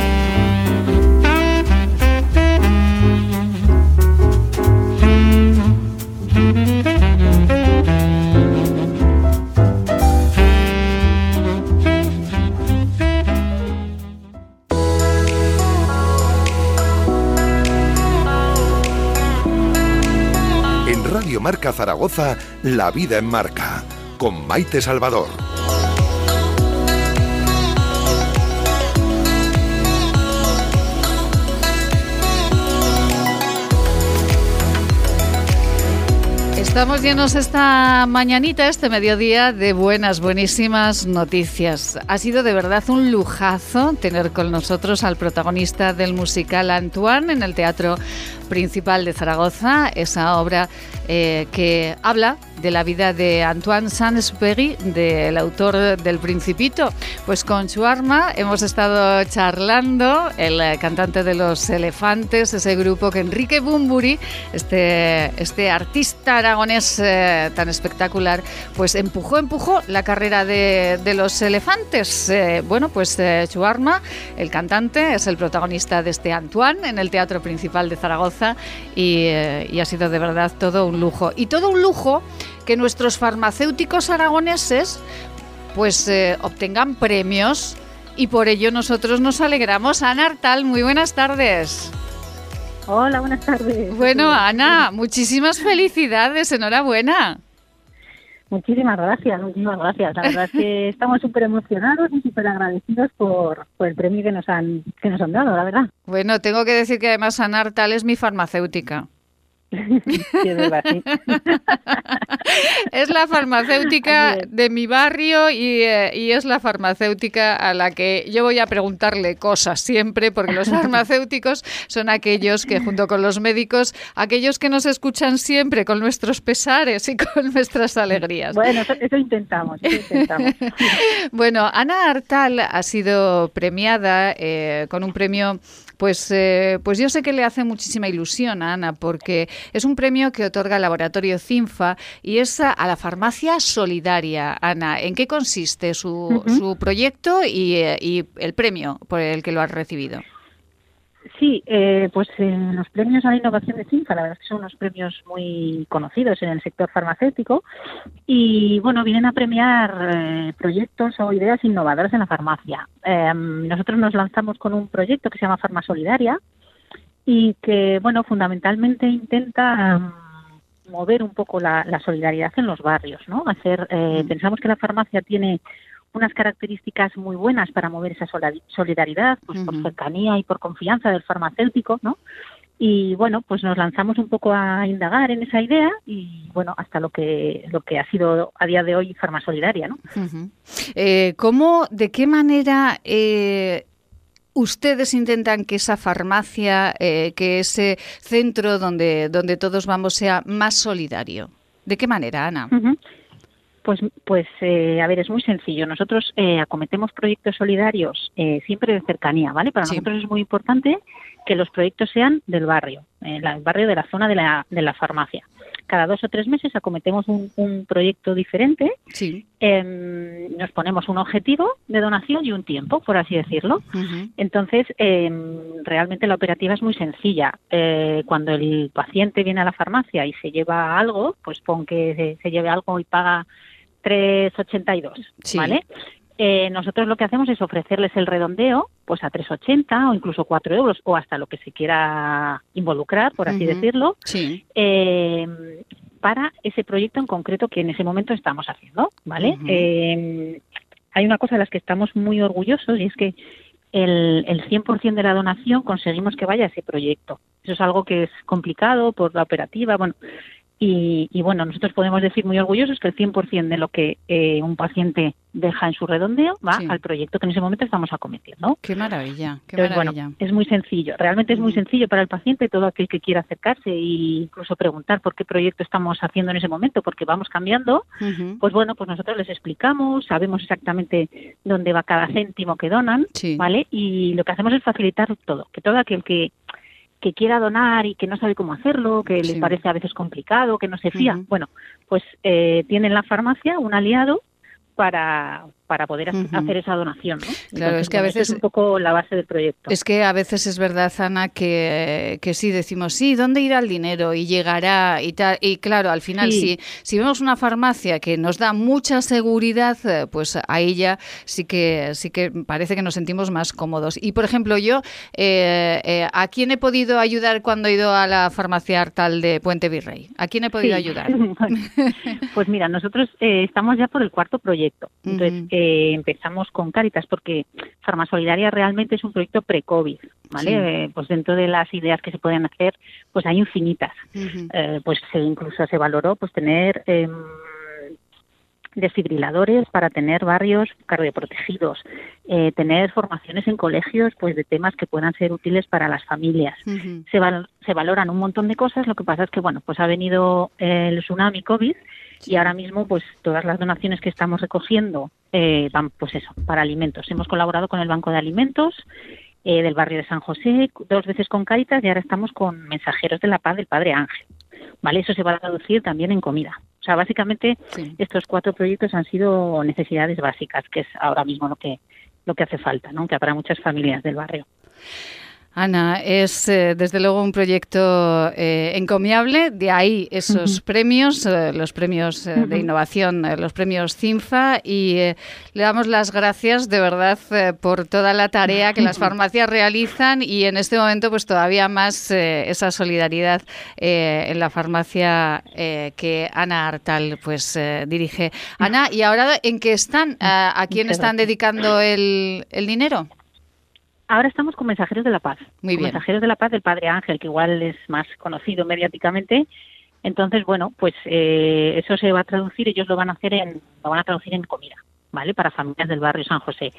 Radio Marca Zaragoza, La Vida en Marca, con Maite Salvador. Estamos llenos esta mañanita, este mediodía, de buenas, buenísimas noticias. Ha sido de verdad un lujazo tener con nosotros al protagonista del musical Antoine en el Teatro Principal de Zaragoza, esa obra eh, que habla de la vida de Antoine Saint-Exupéry, del autor del Principito. Pues con su arma hemos estado charlando, el cantante de Los Elefantes, ese grupo que Enrique Bumburi, este, este artista aragonés eh, tan espectacular, pues empujó, empujó la carrera de, Los Elefantes. Eh, bueno, pues eh, su arma, el cantante, es el protagonista de este Antoine en el Teatro Principal de Zaragoza y, eh, ha sido de verdad todo un lujo. Y todo un lujo que nuestros farmacéuticos aragoneses pues obtengan premios y por ello nosotros nos alegramos. Ana Artal, muy buenas tardes. Hola, buenas tardes. Bueno, Ana, muchísimas felicidades, enhorabuena. Muchísimas gracias, muchísimas gracias. La verdad es que estamos súper emocionados y súper agradecidos por, por el premio que nos han que nos han dado, la verdad. Bueno, tengo que decir que además Ana Artal es mi farmacéutica. Es la farmacéutica de mi barrio y, eh, y es la farmacéutica a la que yo voy a preguntarle cosas siempre, porque los farmacéuticos son aquellos que, junto con los médicos, aquellos que nos escuchan siempre con nuestros pesares y con nuestras alegrías. Bueno, eso, eso intentamos, eso intentamos. Bueno, Ana Artal ha sido premiada eh, con un premio, pues, eh, pues yo sé que le hace muchísima ilusión a Ana, porque es un premio que otorga el laboratorio CINFA y es a, a la farmacia solidaria. Ana, ¿en qué consiste su, su proyecto y, eh, y el premio por el que lo has recibido? Sí, eh, pues eh, los premios a la innovación de CINFA, la verdad es que son unos premios muy conocidos en el sector farmacéutico y, bueno, vienen a premiar eh, proyectos o ideas innovadoras en la farmacia. Eh, nosotros nos lanzamos con un proyecto que se llama Farma Solidaria y que, bueno, fundamentalmente intenta mm, mover un poco la, la solidaridad en los barrios, ¿no? Hacer, eh, pensamos que la farmacia tiene unas características muy buenas para mover esa solidaridad, pues por cercanía y por confianza del farmacéutico, ¿no? Y bueno, pues nos lanzamos un poco a indagar en esa idea y bueno, hasta lo que lo que ha sido a día de hoy Farma Solidaria, ¿no? Eh, ¿Cómo, de qué manera eh, ustedes intentan que esa farmacia, eh, que ese centro donde, donde todos vamos sea más solidario. ¿De qué manera, Ana? Pues, pues eh, a ver, es muy sencillo. Nosotros eh, acometemos proyectos solidarios eh, siempre de cercanía, ¿vale? Para nosotros es muy importante que los proyectos sean del barrio, el barrio de la zona de la, de la farmacia. Cada dos o tres meses acometemos un, un proyecto diferente. Sí. Em, nos ponemos un objetivo de donación y un tiempo, por así decirlo. Entonces, em, realmente la operativa es muy sencilla. cuando el paciente viene a la farmacia y se lleva algo, pues pon que se, se lleve algo y paga 3,82, ¿vale? Eh, nosotros lo que hacemos es ofrecerles el redondeo pues a 3,80 o incluso 4 euros o hasta lo que se quiera involucrar, por así decirlo, eh, para ese proyecto en concreto que en ese momento estamos haciendo, ¿vale? Eh, hay una cosa de las que estamos muy orgullosos y es que el, el 100% de la donación conseguimos que vaya a ese proyecto. Eso es algo que es complicado por la operativa, bueno, y, bueno, nosotros podemos decir muy orgullosos que el 100% de lo que eh, un paciente deja en su redondeo va al proyecto que en ese momento estamos acometiendo. Qué maravilla, qué maravilla. es muy sencillo, realmente es muy sencillo para el paciente, todo aquel que quiera acercarse e incluso preguntar por qué proyecto estamos haciendo en ese momento, porque vamos cambiando, pues bueno, pues nosotros les explicamos, sabemos exactamente dónde va cada céntimo que donan, ¿vale? Y lo que hacemos es facilitar todo, que todo aquel que que quiera donar y que no sabe cómo hacerlo, que le parece a veces complicado, que no se fía. Bueno, pues eh, tiene en la farmacia un aliado para, para poder hacer esa donación. ¿no? Claro, es que a veces es un poco la base del proyecto. Es que a veces es verdad, Ana, que, que sí decimos, sí, ¿dónde irá el dinero? Y llegará y tal. Y claro, al final, si, si vemos una farmacia que nos da mucha seguridad, eh, pues ahí ya sí que, sí que parece que nos sentimos más cómodos. Y, por ejemplo, yo, eh, eh, ¿a quién he podido ayudar cuando he ido a la farmacia Artal de Puente Virrey? ¿A quién he podido ayudar? pues mira, nosotros estamos ya por el cuarto proyecto entonces, eh, empezamos con Caritas porque Farmasolidaria realmente es un proyecto pre-COVID, ¿vale? Eh, pues dentro de las ideas que se pueden hacer, pues hay infinitas. Eh, pues se, incluso se valoró pues tener em, desfibriladores para tener barrios cardioprotegidos, eh, tener formaciones en colegios pues de temas que puedan ser útiles para las familias. se, se valoran un montón de cosas, lo que pasa es que bueno, pues ha venido el tsunami COVID y ahora mismo pues todas las donaciones que estamos recogiendo eh, van pues eso para alimentos. Hemos colaborado con el banco de alimentos eh, del barrio de San José dos veces con Caritas y ahora estamos con mensajeros de la paz del Padre Ángel vale eso se va a traducir también en comida. O sea básicamente estos cuatro proyectos han sido necesidades básicas que es ahora mismo lo que lo que hace falta no que para muchas familias del barrio Ana, es eh, desde luego un proyecto eh, encomiable, de ahí esos premios, eh, los premios de innovación, los premios CINFA, y le damos las gracias de verdad por toda la tarea que las farmacias realizan y en este momento pues todavía más esa solidaridad en la farmacia que Ana Artal pues dirige. Ana, ¿y ahora en qué están? ¿A, quién están dedicando el dinero? Ahora estamos con Mensajeros de la Paz. Muy bien. Mensajeros de la Paz del Padre Ángel, que igual es más conocido mediáticamente. Entonces, bueno, pues eh, eso se va a traducir, ellos lo van a hacer en, lo van a traducir en comida, ¿vale? Para familias del barrio San José.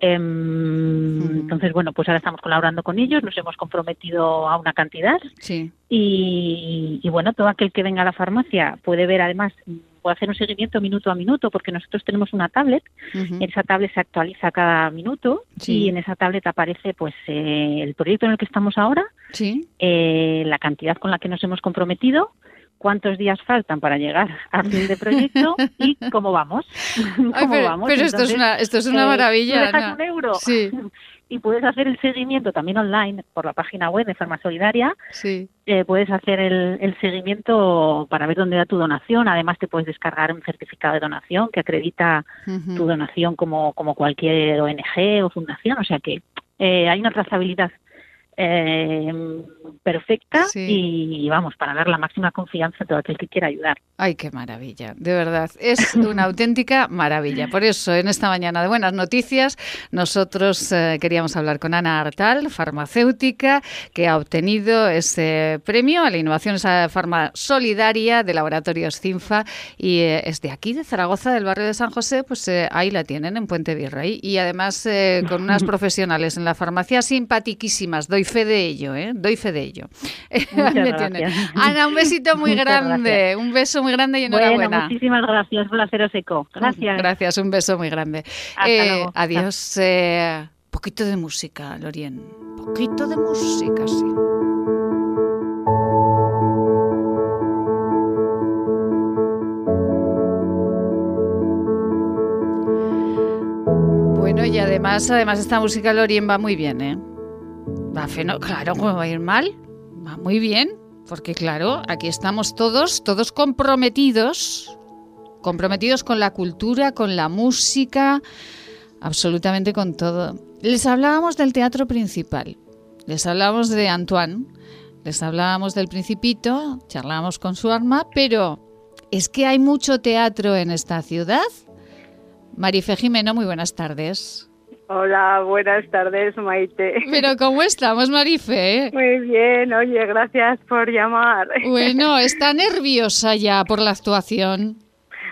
Em, entonces, bueno, pues ahora estamos colaborando con ellos, nos hemos comprometido a una cantidad. Sí. Y, y bueno, todo aquel que venga a la farmacia puede ver además puede hacer un seguimiento minuto a minuto porque nosotros tenemos una tablet, en esa tablet se actualiza cada minuto y en esa tablet aparece pues eh, el proyecto en el que estamos ahora, eh, la cantidad con la que nos hemos comprometido, cuántos días faltan para llegar al fin de proyecto y cómo vamos. pero, esto es una, esto es una eh, maravilla. un euro y puedes hacer el seguimiento también online por la página web de Farmasolidaria. Sí. Eh, puedes hacer el, seguimiento para ver dónde da tu donación. Además, te puedes descargar un certificado de donación que acredita tu donación como, como cualquier ONG o fundación. O sea que eh, hay una trazabilidad eh, perfecta y vamos, para dar la máxima confianza a todo aquel que quiera ayudar. Ay, qué maravilla, de verdad, es una auténtica maravilla. Por eso, en esta mañana de buenas noticias, nosotros eh, queríamos hablar con Ana Artal, farmacéutica, que ha obtenido ese premio a la innovación farma solidaria de Laboratorios CINFA y eh, es de aquí, de Zaragoza, del barrio de San José, pues ahí la tienen, en Puente Virrey. Y además con unas profesionales en la farmacia simpatiquísimas, doy fe de ello, ¿eh? Doy fe de ello. Ana, un besito muy grande, un beso muy grande y enhorabuena. muchísimas gracias por haceros eco. Gracias. Gracias, un beso muy grande. Eh, adiós. Eh, poquito de música, Lorien. Poquito de música, sí. Bueno, y además, además esta música Lorien va muy bien, ¿eh? Va claro, ¿cómo va a ir mal? Va muy bien, porque claro, aquí estamos todos, todos comprometidos, comprometidos con la cultura, con la música, absolutamente con todo. Les hablábamos del teatro principal, les hablábamos de Antoine, les hablábamos del Principito, charlábamos con su arma, pero es que hay mucho teatro en esta ciudad. Marife Jimeno, muy buenas tardes. Hola, buenas tardes, Maite. Pero ¿cómo estamos, Marife? Muy bien, oye, gracias por llamar. Bueno, ¿está nerviosa ya por la actuación?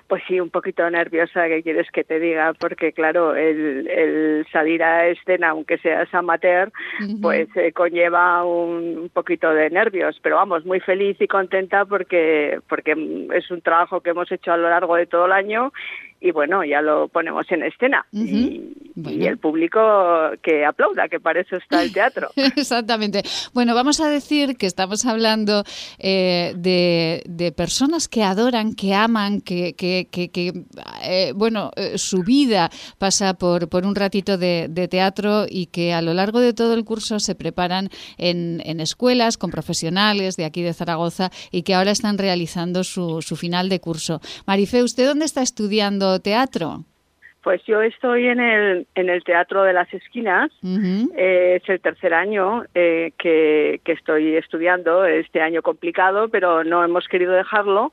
Pues sí, un poquito nerviosa, ¿qué quieres que te diga? Porque claro, el, salir a escena, aunque seas amateur, pues eh, conlleva un, poquito de nervios, pero vamos, muy feliz y contenta porque, porque es un trabajo que hemos hecho a lo largo de todo el año y bueno, ya lo ponemos en escena. y, el público que aplauda, que para eso está el teatro. Exactamente. Bueno, vamos a decir que estamos hablando eh, de, personas que adoran, que aman, que, que, que, eh, bueno, eh, su vida pasa por, por un ratito de, teatro y que a lo largo de todo el curso se preparan en, en escuelas con profesionales de aquí de Zaragoza y que ahora están realizando su, su final de curso. Marife, ¿usted dónde está estudiando? Teatro? Pues yo estoy en el, en el Teatro de las Esquinas. Eh, es el tercer año eh, que, estoy estudiando, este año complicado, pero no hemos querido dejarlo.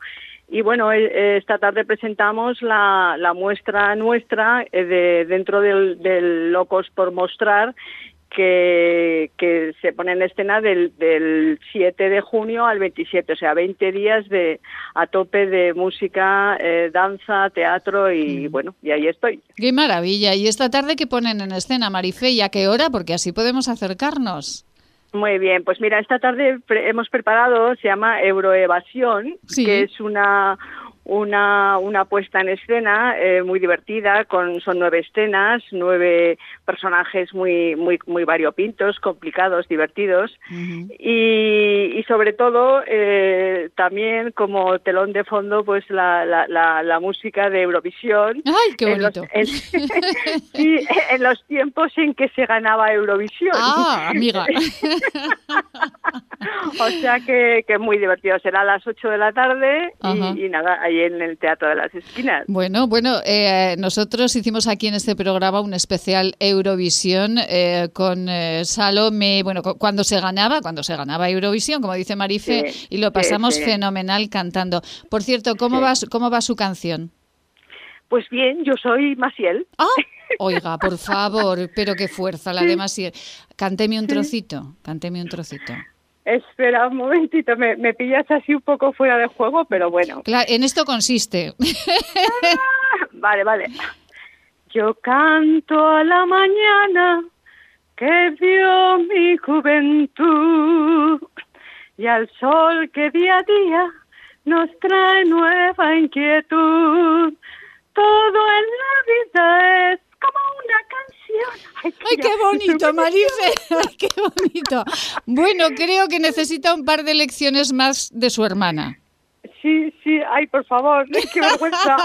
Y bueno, eh, esta tarde presentamos la, la muestra nuestra de, dentro del, del Locos por Mostrar que, que se pone en escena del, del 7 de junio al 27, o sea, 20 días de a tope de música, eh, danza, teatro y mm. bueno, y ahí estoy. Qué maravilla. ¿Y esta tarde qué ponen en escena, Marife? ¿Y a qué hora? Porque así podemos acercarnos. Muy bien, pues mira, esta tarde hemos preparado, se llama Euroevasión, que es una una, una puesta en escena eh, muy divertida, con, son nueve escenas, nueve personajes muy, muy, muy variopintos, complicados, divertidos, y, y, sobre todo eh, también como telón de fondo pues la, la, la, música de Eurovisión. ¡Ay, qué bonito! En los, en, los tiempos en que se ganaba Eurovisión. ¡Ah, amiga! o sea que, que muy divertido. Será a las ocho de la tarde y, y nada, ahí en el Teatro de las Esquinas. Bueno, bueno, eh, nosotros hicimos aquí en este programa un especial Eurovisión eh, con eh, Salome, bueno, cuando se ganaba, cuando se ganaba Eurovisión, como dice Marife, y lo pasamos fenomenal cantando. Por cierto, ¿cómo, va, ¿cómo va su canción? Pues bien, yo soy Maciel. Ah, oiga, por favor, pero qué fuerza la de Maciel. Cánteme un trocito, cánteme un trocito. Espera un momentito, me, me, pillas así un poco fuera de juego, pero bueno. Claro, en esto consiste. Ah, vale, vale. Yo canto a la mañana que vio mi juventud y al sol que día a día nos trae nueva inquietud. Todo en la vida es como una canción. Ay, qué bonito, Marife. Ay, qué bonito. Bueno, creo que necesita un par de lecciones más de su hermana. Sí, sí, ay, por favor, qué vergüenza.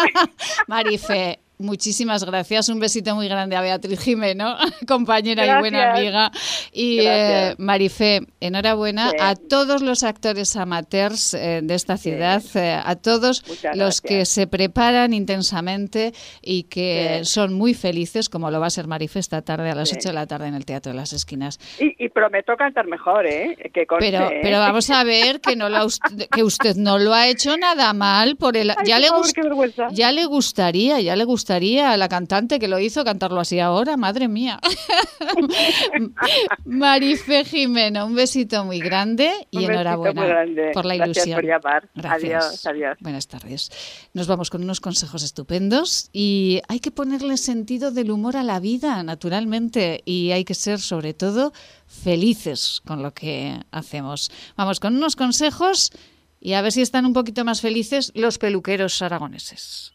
Marife, Muchísimas gracias. Un besito muy grande a Beatriz Jimeno, compañera y buena amiga. Y eh, Marifé, enhorabuena a todos los actores amateurs eh, de esta ciudad, eh, a todos los que se preparan intensamente y que son muy felices, como lo va a ser Marifé esta tarde a las 8 de la tarde en el Teatro de las Esquinas. Y, prometo cantar mejor, ¿eh? Que pero, pero vamos a ver que, no lo, que usted no lo ha hecho nada mal. por el ya, le ya le gustaría, ya le gustaría a la cantante que lo hizo cantarlo así ahora, madre mía. Marife Jimeno, un besito muy grande y enhorabuena por la ilusión. Gracias. Adiós, Buenas tardes. Nos vamos con unos consejos estupendos y hay que ponerle sentido del humor a la vida, naturalmente, y hay que ser sobre todo felices con lo que hacemos. Vamos con unos consejos y a ver si están un poquito más felices los peluqueros aragoneses.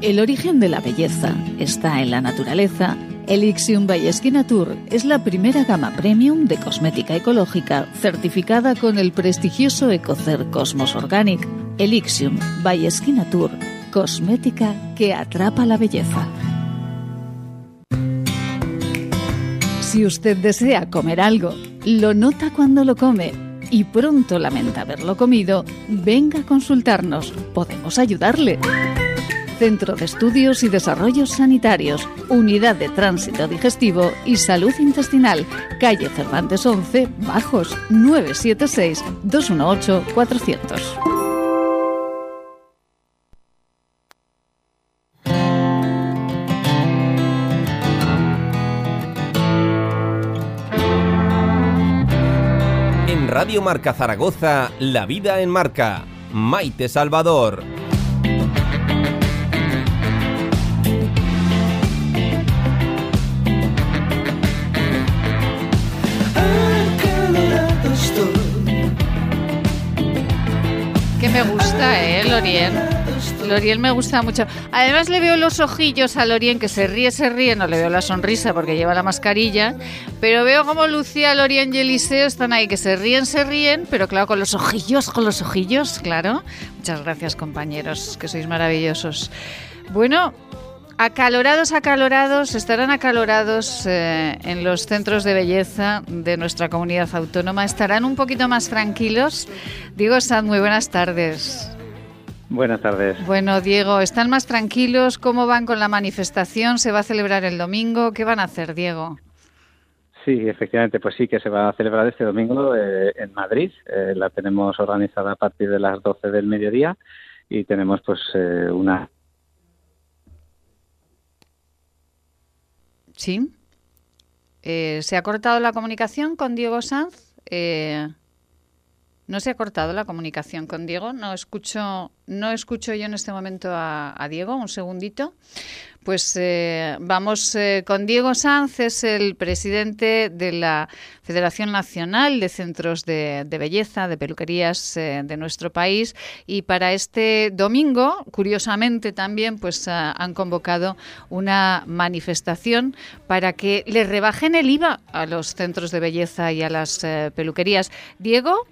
El origen de la belleza está en la naturaleza Elixium by Tour es la primera gama premium de cosmética ecológica certificada con el prestigioso Ecocer Cosmos Organic. Elixium by Tour, cosmética que atrapa la belleza. Si usted desea comer algo, lo nota cuando lo come y pronto lamenta haberlo comido, venga a consultarnos. Podemos ayudarle. Centro de Estudios y Desarrollos Sanitarios, Unidad de Tránsito Digestivo y Salud Intestinal, calle Cervantes 11, Bajos, 976-218-400. En Radio Marca Zaragoza, La Vida en Marca. Maite Salvador. Me gusta, ¿eh, Lorien? Lorien me gusta mucho. Además le veo los ojillos a Lorien, que se ríe, se ríe, no le veo la sonrisa porque lleva la mascarilla, pero veo como Lucía, Lorien y Eliseo están ahí, que se ríen, se ríen, pero claro, con los ojillos, con los ojillos, claro. Muchas gracias, compañeros, que sois maravillosos. Bueno, Acalorados, acalorados, estarán acalorados eh, en los centros de belleza de nuestra comunidad autónoma. Estarán un poquito más tranquilos. Diego Sanz, muy buenas tardes. Buenas tardes. Bueno, Diego, ¿están más tranquilos? ¿Cómo van con la manifestación? ¿Se va a celebrar el domingo? ¿Qué van a hacer, Diego? Sí, efectivamente, pues sí que se va a celebrar este domingo eh, en Madrid. Eh, la tenemos organizada a partir de las 12 del mediodía y tenemos pues una Sí. Eh, ¿Se ha cortado la comunicación con Diego Sanz? Eh, no se ha cortado la comunicación con Diego. No escucho, no escucho yo en este momento a Diego. Un segundito. Pues eh, vamos eh, con Diego Sanz, es el presidente de la Federación Nacional de Centros de, Belleza, de Peluquerías eh, de nuestro país. Y para este domingo, curiosamente también, pues ah, han convocado una manifestación para que le rebajen el IVA a los centros de belleza y a las peluquerías. Diego,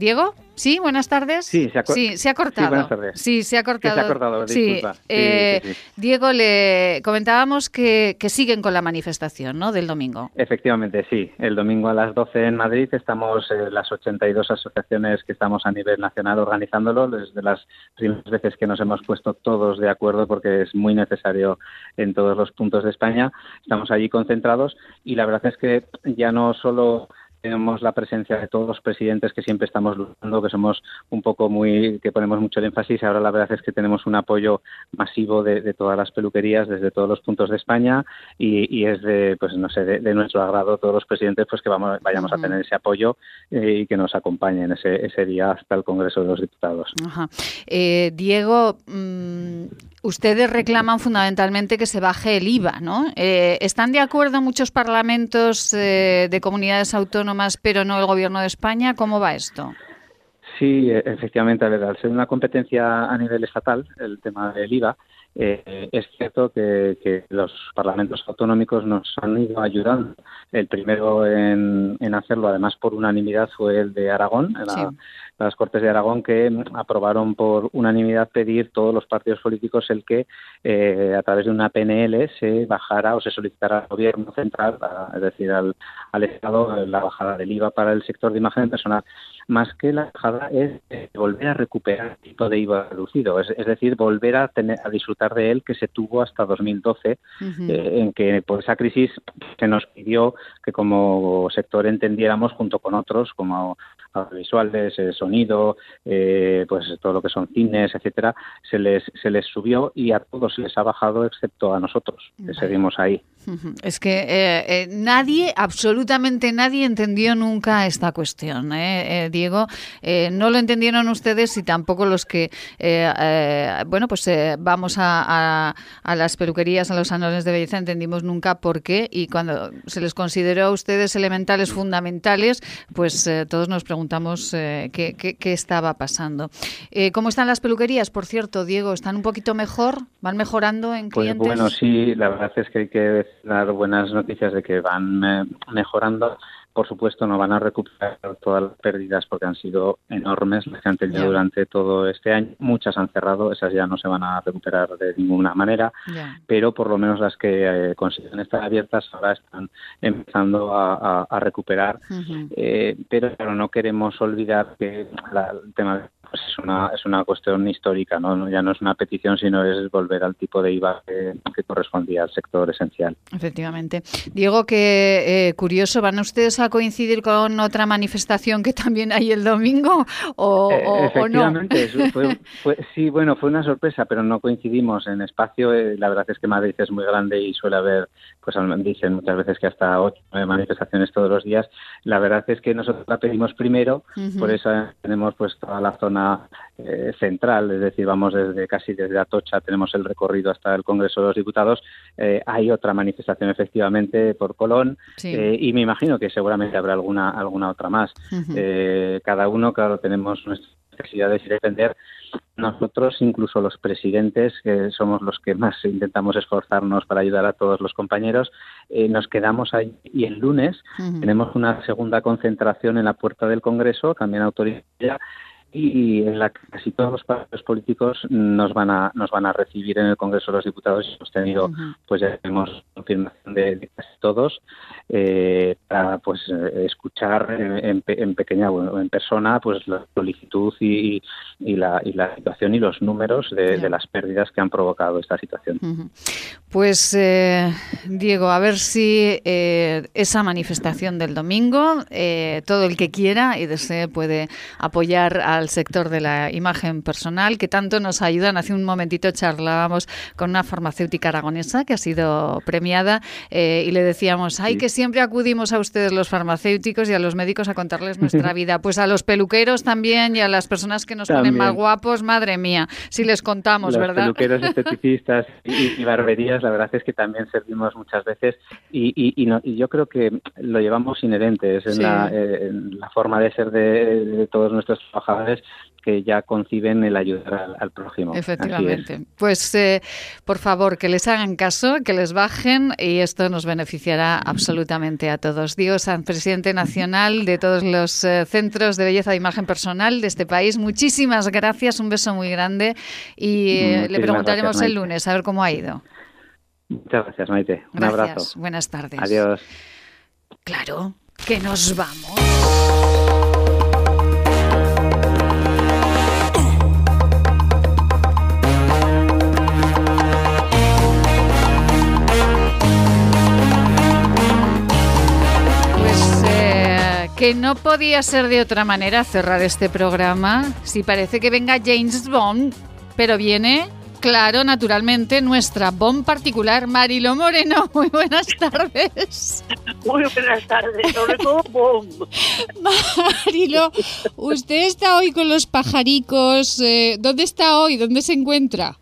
Diego. Sí, buenas tardes. Sí, se ha, sí, se ha cortado. Sí, buenas tardes. Sí, se ha cortado. se ha cortado, disculpa. Eh, sí, Diego, le comentábamos que, siguen con la manifestación, ¿no?, del domingo. Efectivamente, sí. El domingo a las 12 en Madrid estamos eh, las 82 asociaciones que estamos a nivel nacional organizándolo, desde las primeras veces que nos hemos puesto todos de acuerdo porque es muy necesario en todos los puntos de España. Estamos allí concentrados y la verdad es que ya no solo tenemos la presencia de todos los presidentes que siempre estamos luchando, que somos un poco muy, que ponemos mucho el énfasis. Ahora la verdad es que tenemos un apoyo masivo de, todas las peluquerías desde todos los puntos de España y, es de, pues no sé, de, nuestro agrado todos los presidentes, pues que vamos, vayamos a tener ese apoyo eh, y que nos acompañen ese, ese día hasta el Congreso de los Diputados. Eh, Diego, mm, ustedes reclaman fundamentalmente que se baje el IVA, ¿no? Eh, ¿Están de acuerdo muchos parlamentos de comunidades autónomas? pero no el Gobierno de España. ¿Cómo va esto? Sí, e, efectivamente, a ver, al ser una competencia a nivel estatal, el tema del IVA, eh, es cierto que, los parlamentos autonómicos nos han ido ayudando. El primero en, hacerlo, además por unanimidad, fue el de Aragón, las Cortes de Aragón, que aprobaron por unanimidad pedir todos los partidos políticos el que eh, a través de una PNL se bajara o se solicitara al Gobierno central, es decir, al, al Estado, la bajada del IVA para el sector de imagen personal. Más que la bajada es volver a recuperar el tipo de IVA reducido, es, decir, volver a, tener, a disfrutar de él que se tuvo hasta 2012, eh, en que por esa crisis se nos pidió que como sector entendiéramos junto con otros, como audiovisuales, eh, sonido, eh, pues todo lo que son cines, etcétera, se les se les subió y a todos se les ha bajado excepto a nosotros, que seguimos ahí. Es que eh, nadie, absolutamente nadie entendió nunca esta cuestión, Diego. no lo entendieron ustedes y tampoco los que, bueno, pues vamos a, a, las peluquerías, a los salones de belleza, entendimos nunca por qué y cuando se les consideró a ustedes elementales, fundamentales, pues todos nos preguntamos eh, qué, qué, estaba pasando. Eh, ¿Cómo están las peluquerías, por cierto, Diego? ¿Están un poquito mejor? ¿Van mejorando en pues clientes? bueno, sí, la verdad es que hay que dar buenas noticias de que van eh, mejorando. Por supuesto, no van a recuperar todas las pérdidas porque han sido enormes las que han tenido durante todo este año. Muchas han cerrado, esas ya no se van a recuperar de ninguna manera, pero por lo menos las que eh, consiguen estar abiertas ahora están empezando a, recuperar. Eh, pero no queremos olvidar que el tema de pues es una, es una cuestión histórica, ¿no? ya no es una petición, sino es volver al tipo de IVA que, correspondía al sector esencial. Efectivamente. Diego, que eh, curioso, ¿van ustedes a coincidir con otra manifestación que también hay el domingo o, eh, efectivamente, sí, bueno, fue una sorpresa, pero no coincidimos en espacio. Eh, la verdad es que Madrid es muy grande y suele haber, pues dicen muchas veces que hasta ocho manifestaciones todos los días. La verdad es que nosotros la pedimos primero, por eso tenemos pues toda la zona eh, central, es decir, vamos desde casi desde Atocha, tenemos el recorrido hasta el Congreso de los Diputados. Eh, hay otra manifestación efectivamente por Colón eh, y me imagino que seguramente habrá alguna alguna otra más. cada uno, claro, tenemos nuestras necesidades y defender nosotros, incluso los presidentes, que somos los que más intentamos esforzarnos para ayudar a todos los compañeros, nos quedamos ahí y el lunes tenemos una segunda concentración en la puerta del Congreso, también autorizada, y en la que casi todos los partidos políticos nos van a nos van a recibir en el Congreso de los Diputados. Hemos tenido pues ya tenemos confirmación de, casi todos eh, para pues escuchar en, en pequeña o en persona pues la solicitud y, y, la, y la situación y los números de, las pérdidas que han provocado esta situación. Pues eh, Diego, a ver si eh, esa manifestación del domingo todo el que quiera y desee puede apoyar a al sector de la imagen personal que tanto nos ayudan. Hace un momentito charlábamos con una farmacéutica aragonesa que ha sido premiada eh, y le decíamos, ay, que siempre acudimos a ustedes los farmacéuticos y a los médicos a contarles nuestra vida. Pues a los peluqueros también y a las personas que nos ponen más guapos, madre mía, si les contamos, los ¿verdad? Peluqueros, esteticistas y, barberías, la verdad es que también servimos muchas veces y, y, yo creo que lo llevamos inherente, es en, la, eh, la, forma de ser de, de todos nuestros trabajadores que ya conciben el ayudar al, prójimo. Efectivamente. Pues eh, por favor, que les hagan caso, que les bajen y esto nos beneficiará absolutamente a todos. Dios, presidente nacional de todos los eh, centros de belleza de imagen personal de este país, muchísimas gracias, un beso muy grande y eh, le preguntaremos el lunes a ver cómo ha ido. Muchas gracias, Maite. Un abrazo. Buenas tardes. Adiós. Claro, que nos vamos. Que no podía ser de otra manera cerrar este programa. Si parece que venga James Bond, pero viene Claro, naturalmente, nuestra Bond particular, Marilo Moreno. Muy buenas tardes. Muy buenas tardes, sobre todo Bond. Marilo, usted está hoy con los pajaricos. Eh, ¿Dónde está hoy? ¿Dónde se encuentra?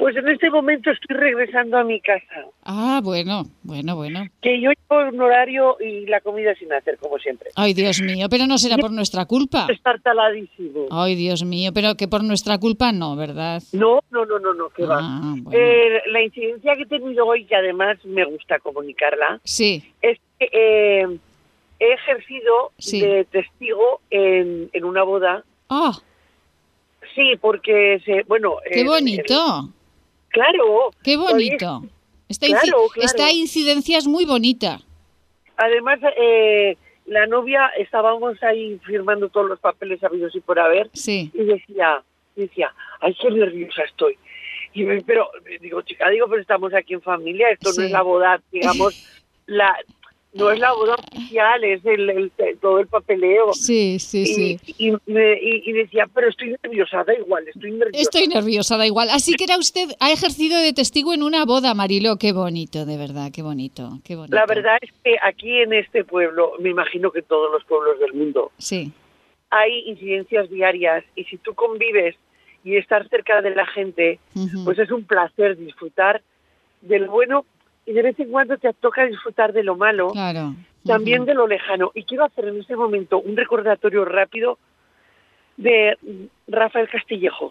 Pues en este momento estoy regresando a mi casa. Ah, bueno, bueno, bueno. Que yo llevo un horario y la comida sin hacer, como siempre. Ay, Dios mío, pero no será por nuestra culpa. Estar taladísimo. Ay, Dios mío, pero que por nuestra culpa no, ¿verdad? No, no, no, no, no, que va. Ah, bueno. Eh, la incidencia que he tenido hoy, que además me gusta comunicarla, Sí. es que eh, he ejercido Sí. de testigo en, en una boda. ¡Ah! Sí, porque, se, bueno... ¡Qué eh, bonito! Claro. ¡Qué bonito! Esta, Claro, esta incidencia es muy bonita. Además, eh, la novia, estábamos ahí firmando todos los papeles habidos y por haber, Sí. y decía, decía, ay, qué nerviosa estoy. Y me- pero, digo, chica, digo, pero estamos aquí en familia, esto Sí. no es la boda, digamos, la no es la boda oficial, es el, el- todo el papeleo. Sí, sí, sí. Y, y, me- y- decía, pero estoy nerviosa, da igual, estoy nerviosa. Estoy nerviosa, da igual. Así que era usted, ha ejercido de testigo en una boda, Marilo. Qué bonito, de verdad, qué bonito, qué bonito. La verdad es que aquí en este pueblo, me imagino que en todos los pueblos del mundo, Sí. hay incidencias diarias y si tú convives y estar cerca de la gente, pues es un placer disfrutar del bueno y de vez en cuando te toca disfrutar de lo malo, Claro. también de lo lejano. Y quiero hacer en este momento un recordatorio rápido de Rafael Castillejo.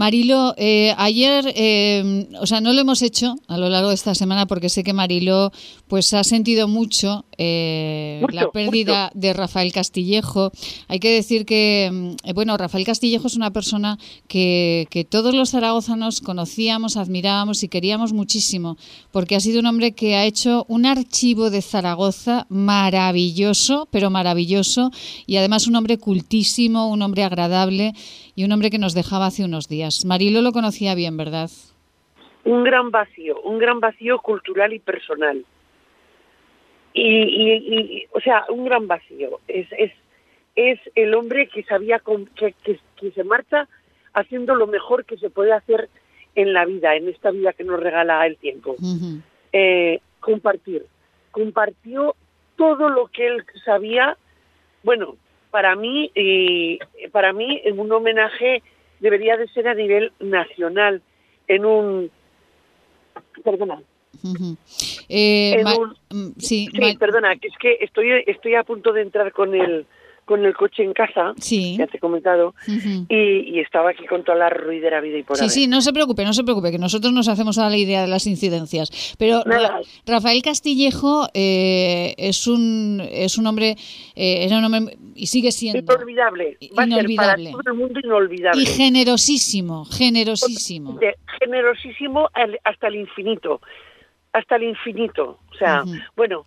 Marilo, eh, ayer, eh, o sea, no lo hemos hecho a lo largo de esta semana porque sé que Marilo pues ha sentido mucho, eh, Mucho, la pérdida de Rafael Castillejo. Hay que decir que, mm, eh, bueno, Rafael Castillejo es una persona que, que todos los zaragozanos conocíamos, admirábamos y queríamos muchísimo porque ha sido un hombre que ha hecho un archivo de Zaragoza maravilloso, pero maravilloso y además un hombre cultísimo, un hombre agradable y un hombre que nos dejaba hace unos días. Marilo lo conocía bien, ¿verdad? Un gran vacío, un gran vacío cultural y personal. Y, y- y- o sea, un gran vacío. Es, es, es el hombre que sabía con- que, que, que se marcha haciendo lo mejor que se puede hacer en la vida, en esta vida que nos regala el tiempo. Eh, compartir. Compartió todo lo que él sabía. Bueno, para mí, y para mí, un homenaje debería de ser a nivel nacional, en un, perdona. Eh, En un- mm, sí, perdona, que es que estoy, estoy a punto de entrar con el, con el coche en casa, Sí. ya te he comentado, y, y estaba aquí con toda la ruidera vida y por Sí, haber. sí, no se preocupe, no se preocupe, que nosotros nos hacemos a la idea de las incidencias. Pero Nada. Rafael Castillejo eh, es un es un hombre, eh, era un hombre y sigue siendo Inolvidable, va a ser Inolvidable. para todo el mundo inolvidable. y generosísimo, generosísimo. generosísimo hasta el infinito, hasta el infinito. O sea, bueno,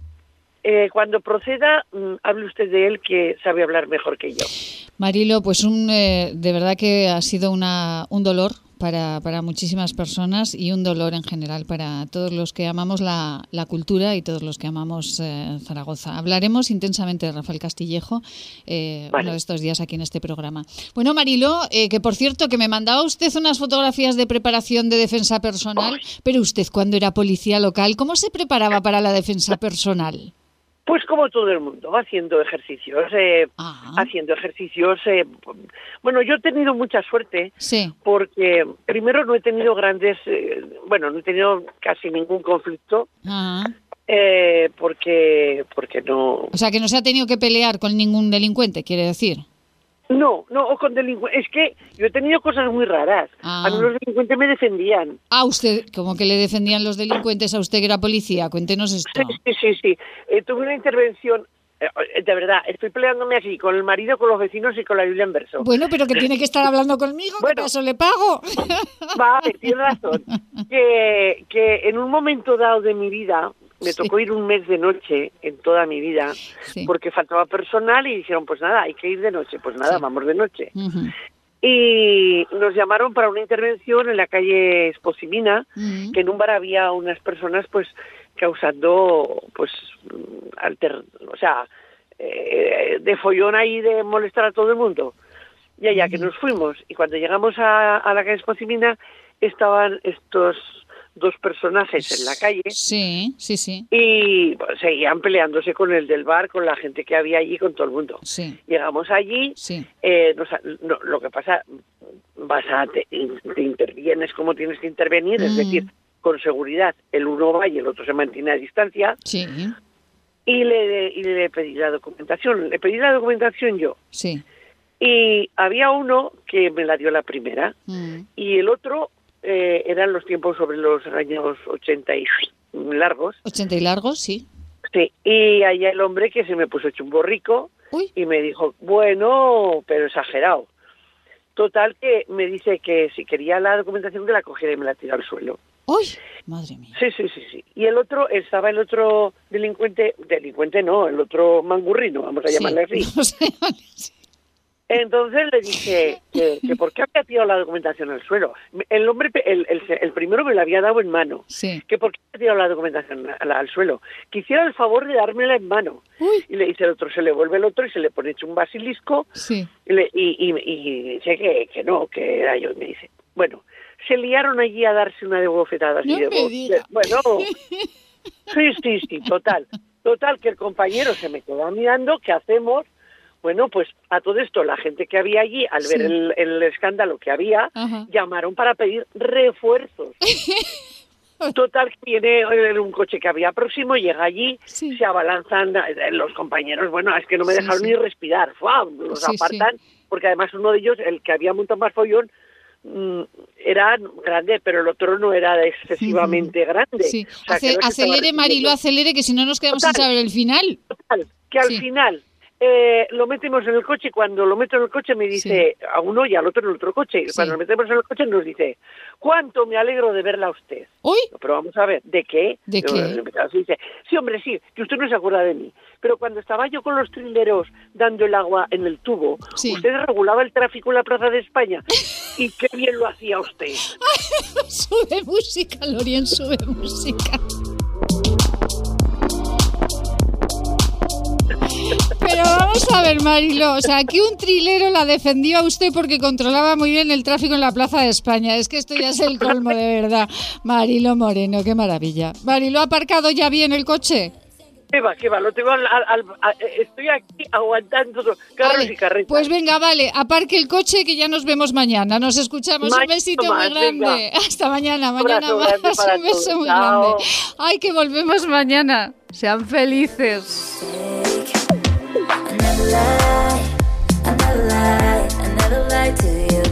eh, cuando proceda, mm, hable usted de él que sabe hablar mejor que yo. Marilo, pues un, eh, de verdad que ha sido una, un dolor para, para muchísimas personas y un dolor en general para todos los que amamos la, la cultura y todos los que amamos eh, Zaragoza. Hablaremos intensamente de Rafael Castillejo eh, Vale. uno de estos días aquí en este programa. Bueno, Marilo, eh, que por cierto, que me mandaba usted unas fotografías de preparación de defensa personal, pero usted cuando era policía local, ¿cómo se preparaba para la defensa personal? Pues como todo el mundo, haciendo ejercicios, eh, haciendo ejercicios. eh, bueno, yo he tenido mucha suerte Sí. porque primero no he tenido grandes, eh, bueno, no he tenido casi ningún conflicto Ah. eh, porque porque no O sea, que no se ha tenido que pelear con ningún delincuente, quiere decir. No no o con delincuentes es que yo he tenido cosas muy raras Ah. a mí los delincuentes me defendían Ah, usted, como que le defendían los delincuentes a usted que era policía. Cuéntenos esto. sí sí sí Eh, tuve una intervención eh, de verdad estoy peleándome aquí con el marido con los vecinos y con la Biblia en verso Bueno, pero que tiene que estar hablando conmigo, que para eso le pago. Vale, tienes razón. Que, que en un momento dado de mi vida me tocó ir un mes de noche en toda mi vida Sí. porque faltaba personal y dijeron, pues nada, hay que ir de noche. Pues nada, vamos de noche. Y nos llamaron para una intervención en la calle Esposimina, que en un bar había unas personas pues causando pues alter, o sea, eh, de follón ahí de molestar a todo el mundo. Y allá que nos fuimos y cuando llegamos a, a la calle Esposimina estaban estos dos personajes en la calle Sí, sí, sí. y pues, seguían peleándose con el del bar, con la gente que había allí, con todo el mundo. Sí. Llegamos allí, Sí. eh, no, lo que pasa, vas a te, intervienes como tienes que intervenir, es mm. decir, con seguridad el uno va y el otro se mantiene a distancia. Sí. Y le, y le pedí la documentación. Le pedí la documentación yo. Sí. Y había uno que me la dio la primera mm. y el otro eh, eran los tiempos sobre los años 80 y largos. 80 y largos, sí. Sí, y allá el hombre que se me puso chumbo rico y me dijo, bueno, pero exagerado. Total que me dice que si quería la documentación que la cogiera y me la tiró al suelo. ¡Uy! Madre mía. Sí, sí, sí, sí. Y el otro, estaba el otro delincuente, delincuente no, el otro mangurrino, vamos a llamarle así. Entonces le dije que, que, por qué había tirado la documentación al suelo. El hombre, el, el, primero me la había dado en mano. Que por qué había tirado la documentación al, suelo. Que hiciera el favor de dármela en mano. Y le dice el otro, se le vuelve el otro y se le pone hecho un basilisco. Sí. Y, y, y, dice que, que no, que era yo. Y me dice, bueno, se liaron allí a darse una de bofetadas. No y de, bueno, sí, sí, sí, total. Total, que el compañero se me quedó mirando, ¿qué hacemos? Bueno, pues a todo esto, la gente que había allí, al ver el, escándalo que había, llamaron para pedir refuerzos. Total, viene un coche que había próximo, llega allí, se abalanzan eh, los compañeros, bueno, es que no me dejaron ni respirar, los apartan, porque además uno de ellos, el que había montado más follón, mm, era grande, pero el otro no era excesivamente grande. acelere, Marilo, acelere, que si no nos quedamos sin saber el final. Total, que al final eh, lo metemos en el coche y cuando lo meto en el coche me dice a uno y al otro en el otro coche. Y cuando lo metemos en el coche nos dice, ¿cuánto me alegro de verla a usted? ¿Uy? Pero vamos a ver, ¿de qué? ¿De qué? Dice, sí, hombre, sí, que usted no se acuerda de mí. Pero cuando estaba yo con los trileros dando el agua en el tubo, usted regulaba el tráfico en la Plaza de España. y qué bien lo hacía usted. sube música, Lorien, sube música. Pero vamos a ver, Marilo, o sea, aquí un trilero la defendió a usted porque controlaba muy bien el tráfico en la Plaza de España. Es que esto ya es el colmo de verdad. Marilo Moreno, qué maravilla. Marilo, ¿ha aparcado ya bien el coche? ¿Qué va, qué va? Lo tengo al, estoy aquí aguantando carros y carretas. Pues venga, vale, aparque el coche que ya nos vemos mañana. Nos escuchamos. un besito muy grande. Hasta mañana, mañana más. Un beso muy grande. Ay, que volvemos mañana. Sean felices. another lie, another lie, another lie to you.